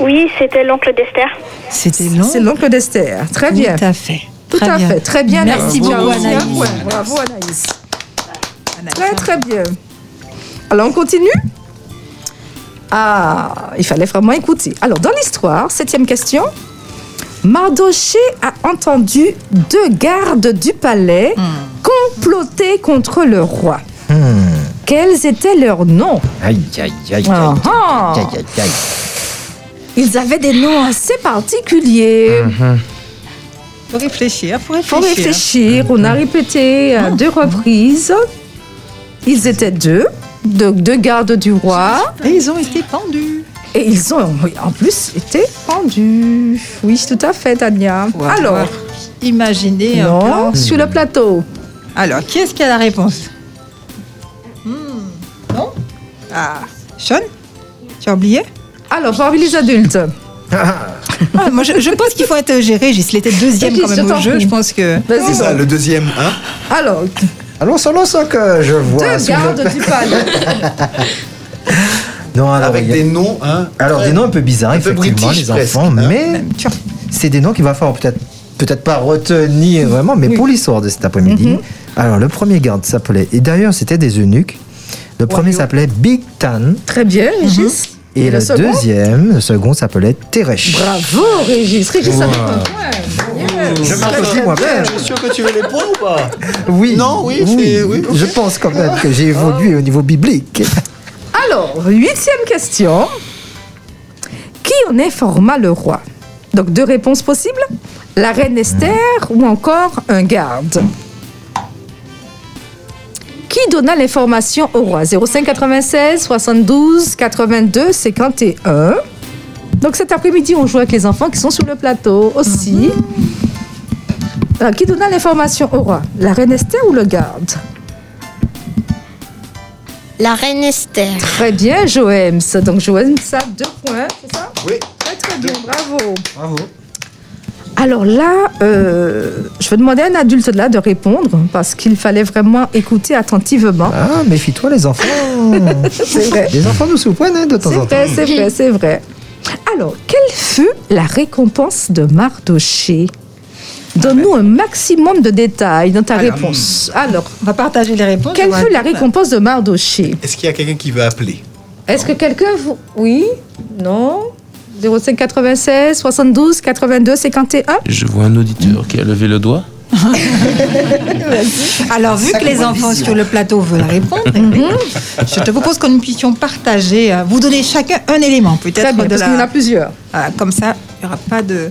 Oui, c'était l'oncle d'Esther. C'était. C'est l'oncle d'Esther. Très bien. Tout à fait. Tout Très à bien. fait. Très bien. Merci as beaucoup Anaïs. Bravo Anaïs. Anaïs. Très très bien. Alors on continue Ah, il fallait vraiment écouter. Alors dans l'histoire, septième question. Mardoché a entendu deux gardes du palais comploter contre le roi. Quels étaient leurs noms? Aïe, aïe, aïe, aïe. Ah, ah. Aïe, aïe, aïe. Ils avaient des noms assez particuliers. Faut réfléchir, faut Faut réfléchir. réfléchir. On a répété à deux reprises. Ils étaient deux, deux, deux gardes du roi. Et ils ont été pendus. Et ils ont en plus été pendus. Oui, tout à fait, Tania. Faut Alors, imaginé un plan. sur le plateau. Alors, qui est-ce qui a la réponse Hmm, Non Ah, Sean Tu as oublié Alors, parmi les adultes. Ah, moi, je, je pense qu'il faut intergérer. Régis, il était deuxième quand même je au jeu. Je pense que. C'est ça, le deuxième, hein Alors, Alors, selon ce que je vois. deux gardes du palais. Non, alors, Avec a- des noms, hein Alors, des noms un peu bizarres, Un peu effectivement, british, les enfants, presque, hein. mais c'est des noms qu'il va falloir peut-être peut-être pas retenir vraiment, mais pour l'histoire de cet après-midi. Mhm. Alors, le premier garde s'appelait, et d'ailleurs, c'était des eunuques. Le premier s'appelait Big Tan, Très bien, Régis. Et, le, second deuxième, le second s'appelait Teresh. Bravo, Régis. Régis, ça Wow. un point. Je moi-même. Je suis sûr que tu veux les points ou pas? Oui, Non, oui, c'est- oui, je pense quand même que j'ai Oh. évolué au niveau biblique. Alors, huitième question. Qui en informa le roi? Donc, deux réponses possibles. La reine Esther ou encore un garde? Qui donna l'information au roi? 05 96 72 82 51. Donc cet après-midi, on joue avec les enfants qui sont sur le plateau aussi. Alors, qui donna l'information au roi? La reine Esther ou le garde? La reine Esther. Très bien, Joëms. Donc, Joëms a deux points, c'est ça? Oui. Très, très bien, bravo. Bravo. Alors là, euh, je vais demander à un adulte là de répondre parce qu'il fallait vraiment écouter attentivement. Ah, méfie-toi les enfants. C'est vrai. Les enfants nous surprennent hein, de temps C'est en temps. vrai, c'est vrai, c'est vrai. Alors, quelle fut la récompense de Mardoché? Donne-nous un maximum de détails dans ta Alors, réponse. Alors, On va partager les réponses. quelle fut la récompense de Mardoché? Est-ce qu'il y a quelqu'un qui veut appeler? Est-ce que quelqu'un vous... Oui? Non? 05 96 72 82 51 Je vois un auditeur qui a levé le doigt. Alors, vu que les enfants sur le plateau veulent répondre, je te propose que nous puissions partager, euh, vous donner chacun un élément, peut-être parce la- qu'il y en a plusieurs. Voilà, comme ça, il n'y aura pas de.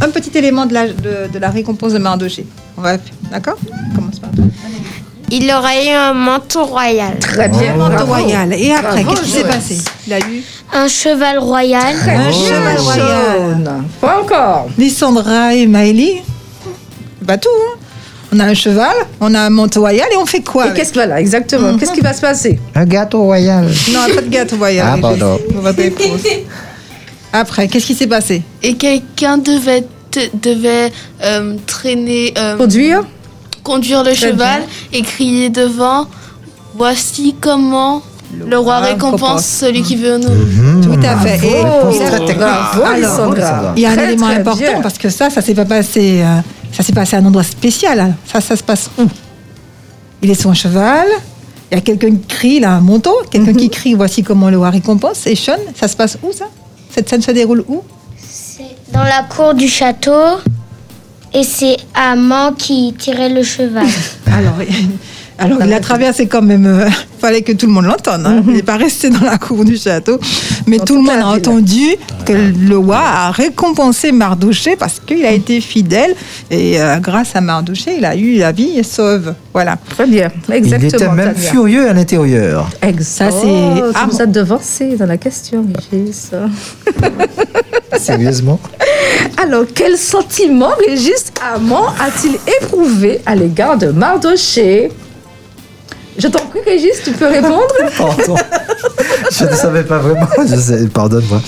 Un petit élément de la, de, de la récompense de Mardoché. On va. D'accord? On commence par toi. Il aurait eu un manteau royal. Très bien. Le manteau royal. Et après, qu'est-ce qui s'est passé? Il a eu Un cheval royal. un Bien, cheval royal. jaune. Pas encore. Lissandra et Maëlie? Pas tout. hein. on a un cheval, on a un manteau royal et on fait quoi Et qu'est-ce que voilà, exactement. Qu'est-ce qui va se passer? Un gâteau royal. Non, pas de gâteau royal. Ah, pardon. On va te répondre. Après, qu'est-ce qui s'est passé? Et quelqu'un devait, devait euh, traîner, euh, Conduire? Conduire le cheval et crier devant Voici comment le, roi récompense. récompense celui qui veut nous. Tout à fait. Et Réponse il y a un Très, élément très important bien. parce que ça, ça s'est pas passé. euh, ça s'est passé à un endroit spécial. hein. Ça, ça se passe où? Il est sur un cheval. Il y a quelqu'un qui crie, il a un manteau. Quelqu'un Mhm. qui crie, voici comment le roi récompense. Et Sean, ça se passe où ça? Cette scène se déroule où? C'est dans la cour du château. Et c'est Amand qui tirait le cheval. Alors, alors il a traversé quand même. euh, Il fallait que tout le monde l'entende. hein. Il n'est pas resté dans la cour du château. Mais Dans tout le monde a entendu que le roi a récompensé Mardoché parce qu'il a été fidèle. Et euh, grâce à Mardoché, il a eu la vie sauve. Voilà. Très bien, Il exactement. était même furieux à l'intérieur. Exact. Ça, c'est Oh, Amand. nous as devancé dans la question, Régis. Sérieusement. Alors, quel sentiment Régis Amand a-t-il éprouvé à l'égard de Mardoché Je t'en prie, Régis, tu peux répondre Pardon. Je ne savais pas vraiment. Pardonne-moi.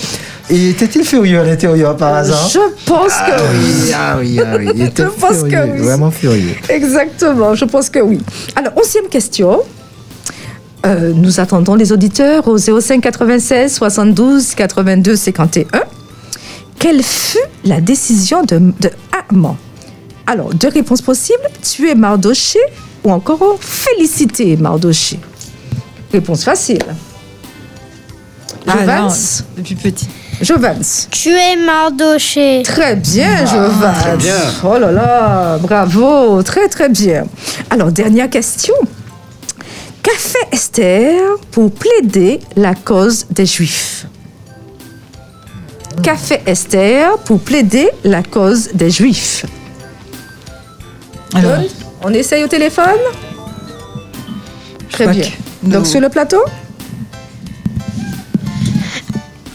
Et était-il furieux à l'intérieur par hasard Je pense que oui. Ah oui, ah oui. Il était Je pense que furieux, oui. Vraiment furieux. Exactement, je pense que oui. Alors, onzième question. Euh, nous attendons les auditeurs au 05 96 72 82 51. Quelle fut la décision de, de Haman Alors, deux réponses possibles tuer Mardoché ou encore féliciter Mardoché Réponse facile. Ah, Jovans non, depuis petit. Jovans. Tuer Mardoché. Très bien, Jovans. Ah, très bien. Oh là là, bravo, très très bien. Alors, dernière question. Qu'a fait Esther pour plaider la cause des Juifs? Qu'a fait Esther pour plaider la cause des Juifs? Alors, On essaye au téléphone Très bien. Donc, sur le plateau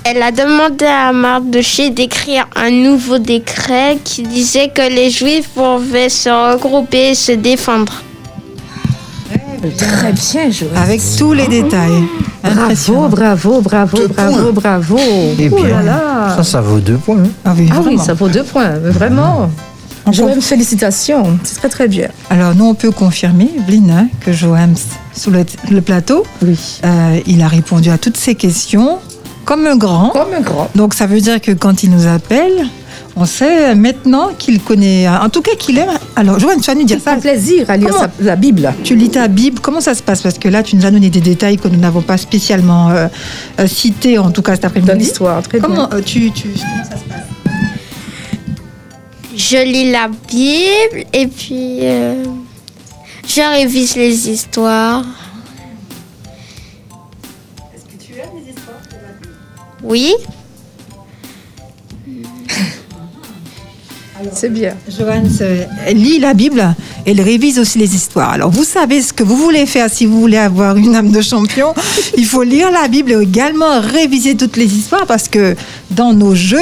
Elle a demandé à Mardoché d'écrire un nouveau décret qui disait que les Juifs pouvaient se regrouper et se défendre. Très Très bien, Joël. Avec tous les détails. Bravo, bravo, bravo, Deux bravo, points. bravo. Eh Oh bien, là là. ça, ça vaut deux points. hein. Ah oui, Ah ça vaut deux points, mais vraiment. Joël, félicitations. C'est très très bien. Alors nous, on peut confirmer, Evelyne, hein, que Johan, sur le, le plateau, Oui. euh, il a répondu à toutes ces questions comme un grand. Comme un grand. Donc ça veut dire que quand il nous appelle, on sait maintenant qu'il connaît, en tout cas qu'il aime. Alors Johan, tu vas nous dire Ça ça. fait plaisir à lire sa- la Bible. Tu lis ta Bible, comment ça se passe? Parce que là, tu nous as donné des détails que nous n'avons pas spécialement euh, euh, cités, en tout cas cet Dans après-midi. l'histoire, très Comment bien. euh, tu, tu, comment ça se passe? Je lis la Bible et puis euh, je révise les histoires. Est-ce que tu aimes les histoires Oui. C'est bien. Johan euh, lit la Bible et elle révise aussi les histoires. Alors vous savez ce que vous voulez faire si vous voulez avoir une âme de champion. Il faut lire la Bible et également réviser toutes les histoires parce que dans nos jeux,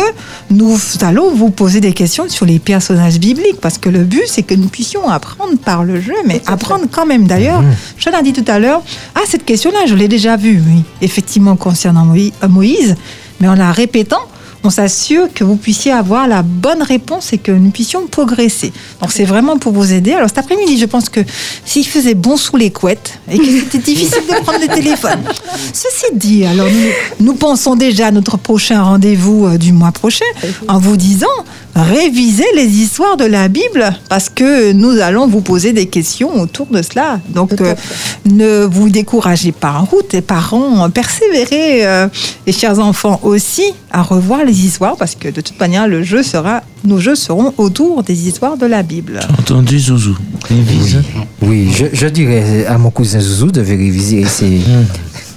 nous allons vous poser des questions sur les personnages bibliques parce que le but c'est que nous puissions apprendre par le jeu, mais apprendre quand même. D'ailleurs, je l'ai dit tout à l'heure, ah cette question-là, je l'ai déjà vue, oui, effectivement concernant euh, Moïse, mais en la répétant, on s'assure que vous puissiez avoir la bonne réponse et que nous puissions progresser. Donc c'est vraiment pour vous aider. Alors cet après-midi, je pense que s'il faisait bon sous les couettes et que c'était difficile de prendre le téléphone. Ceci dit, alors nous, nous pensons déjà à notre prochain rendez-vous euh, du mois prochain en vous disant révisez les histoires de la Bible parce que nous allons vous poser des questions autour de cela. Donc euh, ne vous découragez pas en route et parents, persévérez euh, et chers enfants aussi à revoir les histoires parce que de toute manière le jeu sera, nos jeux seront autour des histoires de la Bible. Entendu, Zouzou. Révise. Oui, je, je dirais à mon cousin Zouzou de réviser ses,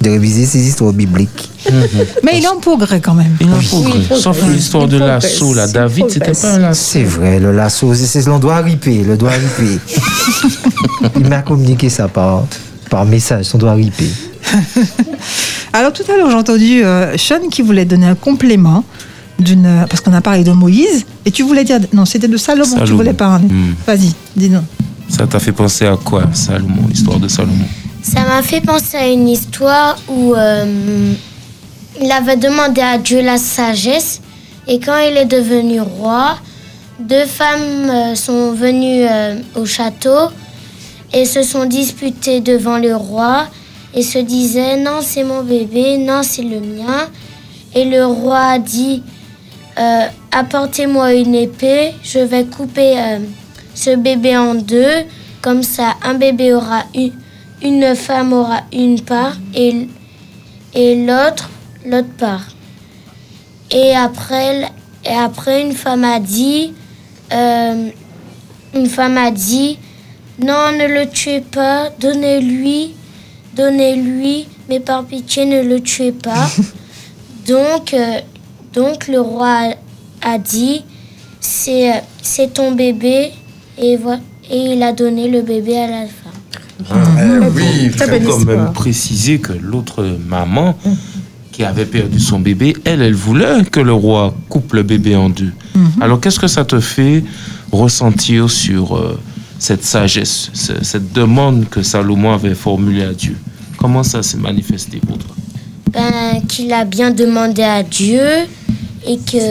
de réviser ses histoires bibliques. Mais il est en progrès quand même. Il a Oui, progrès. Sauf l'histoire de l'assaut, là. David, c'était pas un lasso. C'est vrai, le lasso, c'est c'est- on doit ripper, le doigt ripper. Il m'a communiqué ça par, par message, on doit ripper. Alors tout à l'heure j'ai entendu euh, Sean qui voulait donner un complément d'une parce qu'on a parlé de Moïse et tu voulais dire non c'était de Salomon, tu Salomon. voulais parler. Hmm. Vas-y, dis-nous. Ça t'a fait penser à quoi, Salomon, l'histoire de Salomon? Ça m'a fait penser à une histoire où euh, il avait demandé à Dieu la sagesse et quand il est devenu roi, deux femmes euh, sont venues euh, au château et se sont disputées devant le roi et se disaient non c'est mon bébé, non c'est le mien. Et le roi a dit apportez-moi une épée, je vais couper ce bébé en deux, comme ça un bébé aura une, une femme aura une part et, et l'autre l'autre part. Et après, et après une femme a dit, euh, une femme a dit, non ne le tuez pas, donnez-lui, donnez-lui, mais par pitié ne le tuez pas. donc, euh, donc le roi a, a dit, c'est ton bébé et, et il a donné le bébé à la femme. Oui, il faut quand histoire. même préciser que l'autre maman qui avait perdu son bébé, elle, elle voulait que le roi coupe le bébé en deux. Alors qu'est-ce que ça te fait ressentir sur euh, cette sagesse, ce- cette demande que Salomon avait formulée à Dieu? Comment ça s'est manifesté pour toi? Ben, qu'il a bien demandé à Dieu et qu'il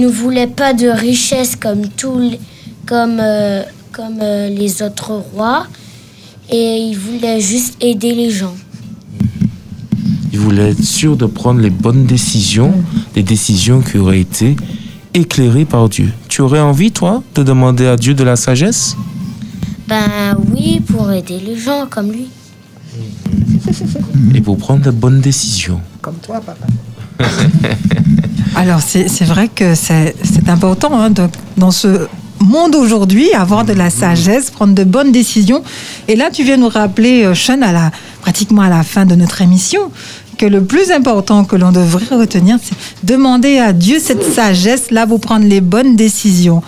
ne voulait pas de richesse comme, tous comme, euh, comme euh, les autres rois et il voulait juste aider les gens. Il voulait être sûr de prendre les bonnes décisions, des décisions qui auraient été éclairées par Dieu. Tu aurais envie, toi, de demander à Dieu de la sagesse? Ben oui, pour aider les gens comme lui. et pour prendre de bonnes décisions. Comme toi, papa. Alors c'est c'est vrai que c'est c'est important hein, de- dans ce monde aujourd'hui avoir de la sagesse, prendre de bonnes décisions. Et là tu viens nous rappeler, euh, Sean, à la, pratiquement à la fin de notre émission, que le plus important que l'on devrait retenir, c'est demander à Dieu cette sagesse là pour prendre les bonnes décisions.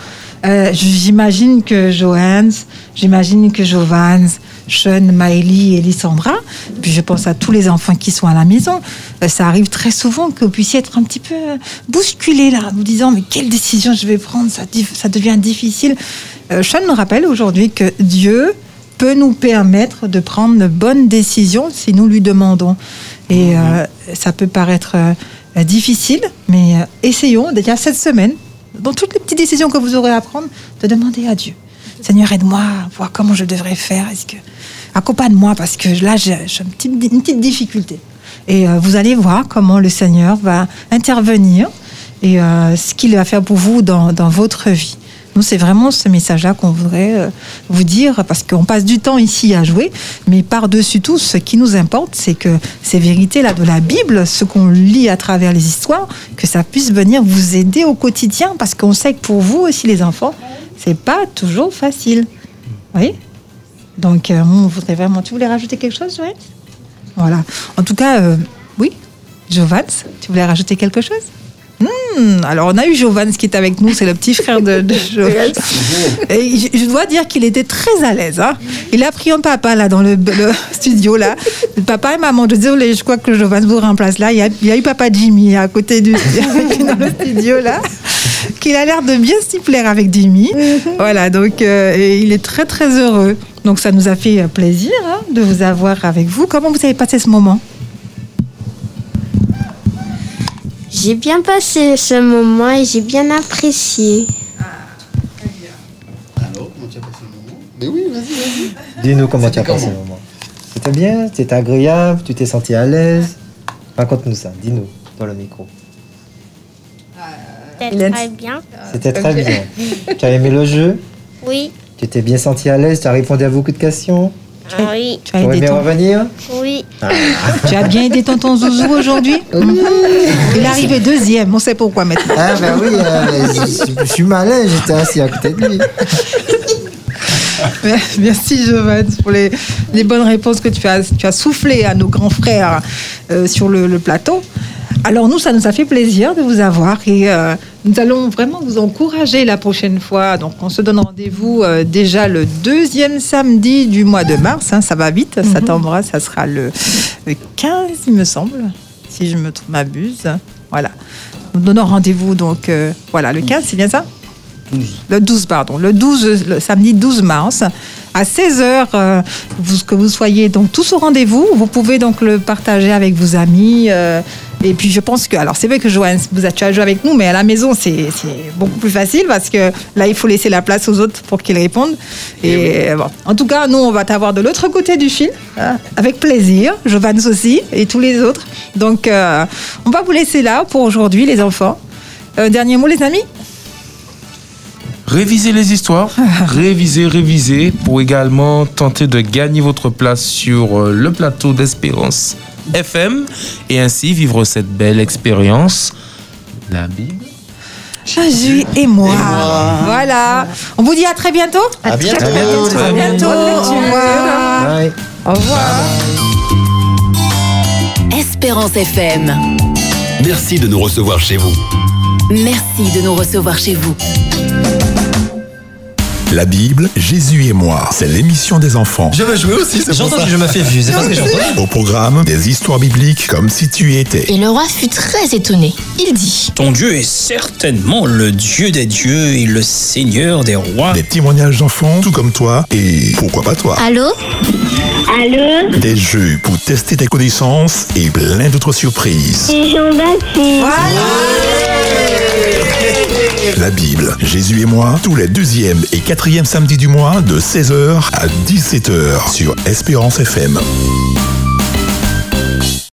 Euh, j'imagine que Johannes, j'imagine que Jovans, Sean, Maëlie et Lysandra, puis je pense à tous les enfants qui sont à la maison, euh, ça arrive très souvent que vous puissiez être un petit peu euh, bousculé là, vous disant mais quelle décision je vais prendre, ça, devient difficile. Euh, Sean nous rappelle aujourd'hui que Dieu peut nous permettre de prendre de bonnes décisions si nous lui demandons. Et euh, ça peut paraître euh, difficile, mais euh, essayons déjà cette semaine, dans toutes les petites décisions que vous aurez à prendre, de demander à Dieu. Seigneur, aide-moi à voir comment je devrais faire. Est-ce que accompagne-moi parce que là j'ai j'ai une petite, une petite difficulté. Et euh, vous allez voir comment le Seigneur va intervenir et euh, ce qu'il va faire pour vous dans, dans votre vie. Nous, c'est vraiment ce message-là qu'on voudrait euh, vous dire, parce qu'on passe du temps ici à jouer, mais par-dessus tout, ce qui nous importe, c'est que ces vérités-là de la Bible, ce qu'on lit à travers les histoires, que ça puisse venir vous aider au quotidien, parce qu'on sait que pour vous aussi, les enfants, c'est pas toujours facile. Oui? Donc, euh, on voudrait vraiment... Tu voulais rajouter quelque chose, Joël? Voilà. En tout cas, euh, oui, Jovans, tu voulais rajouter quelque chose? Hmm, alors on a eu Jovans qui est avec nous, c'est le petit frère de, de Jovans. Et je, je dois dire qu'il était très à l'aise. hein. Il a pris un papa là dans le, le studio là. Le papa et maman, je désolé, je crois que Jovans vous remplace là. Il y a, il y a eu papa Jimmy à côté du dans le studio là. Qu'il a l'air de bien s'y plaire avec Jimmy. Voilà, donc euh, et il est très très heureux. Donc ça nous a fait euh, plaisir hein, de vous avoir avec vous. Comment vous avez passé ce moment? J'ai bien passé ce moment et j'ai bien apprécié. Mais oui, vas-y, vas-y. Dis-nous comment tu as passé le comment moment. C'était bien C'était agréable Tu t'es senti à l'aise? Raconte-nous ça, dis-nous dans le micro. C'était très bien. C'était très bien. Tu as aimé le jeu? Oui, Tu t'es bien senti à l'aise? Tu as répondu à beaucoup de questions? Oui, Tu as aidé, aimé ton- revenir? Oui. tu as bien aidé tonton Zouzou aujourd'hui? Mhm. Il est arrivé deuxième, on sait pourquoi maintenant. Ah ben oui, euh, je, je suis malin, j'étais assis à côté de lui. Merci Jovan pour les, les bonnes réponses que tu as, tu as soufflées à nos grands frères euh, sur le, le plateau. Alors nous, ça nous a fait plaisir de vous avoir et euh, nous allons vraiment vous encourager la prochaine fois. Donc on se donne rendez-vous euh, déjà le deuxième samedi du mois de mars. hein, ça va vite, ça t'embrasse, ça sera le, le 15 il me semble, si je me m'abuse. Voilà. Nous donnons rendez-vous donc voilà le 15, c'est bien ça? Le 12, pardon. Le 12, le samedi 12 mars, à 16h, vous, que vous soyez donc tous au rendez-vous. Vous pouvez donc le partager avec vos amis. euh, et puis je pense que, alors c'est vrai que Joanne, vous êtes tu as joué avec nous, mais à la maison c'est beaucoup plus facile parce que là il faut laisser la place aux autres pour qu'ils répondent. Et bon, en tout cas, nous on va t'avoir de l'autre côté du fil, hein, avec plaisir. Jovan aussi et tous les autres. Donc euh, on va vous laisser là pour aujourd'hui les enfants. Dernier mot les amis? Révisez les histoires, révisez, révisez, pour également tenter de gagner votre place sur euh, le plateau d'Espérance FM et ainsi vivre cette belle expérience. La Bible. Jésus et moi. Voilà. On vous dit à très bientôt. À bientôt. Très bientôt. amis. bientôt. Au revoir. Bye. Au revoir. Espérance FM. Merci de nous recevoir chez vous. Merci de nous recevoir chez vous. La Bible, Jésus et moi, c'est l'émission des enfants. Je veux jouer aussi, c'est entendu, ça. je me fais vieux, c'est pas ce que j'ai entendu. Au programme, des histoires bibliques comme si tu y étais. Et le roi fut très étonné. Il dit Ton Dieu est certainement le Dieu des dieux et le Seigneur des rois. Des témoignages d'enfants, tout comme toi, et pourquoi pas toi. Allô? Allô? Des jeux pour tester tes connaissances et plein d'autres surprises. C'est Jean-Baptiste. La Bible, Jésus et moi, tous les deuxième et quatrième samedis du mois de 16h à 17h sur Espérance FM.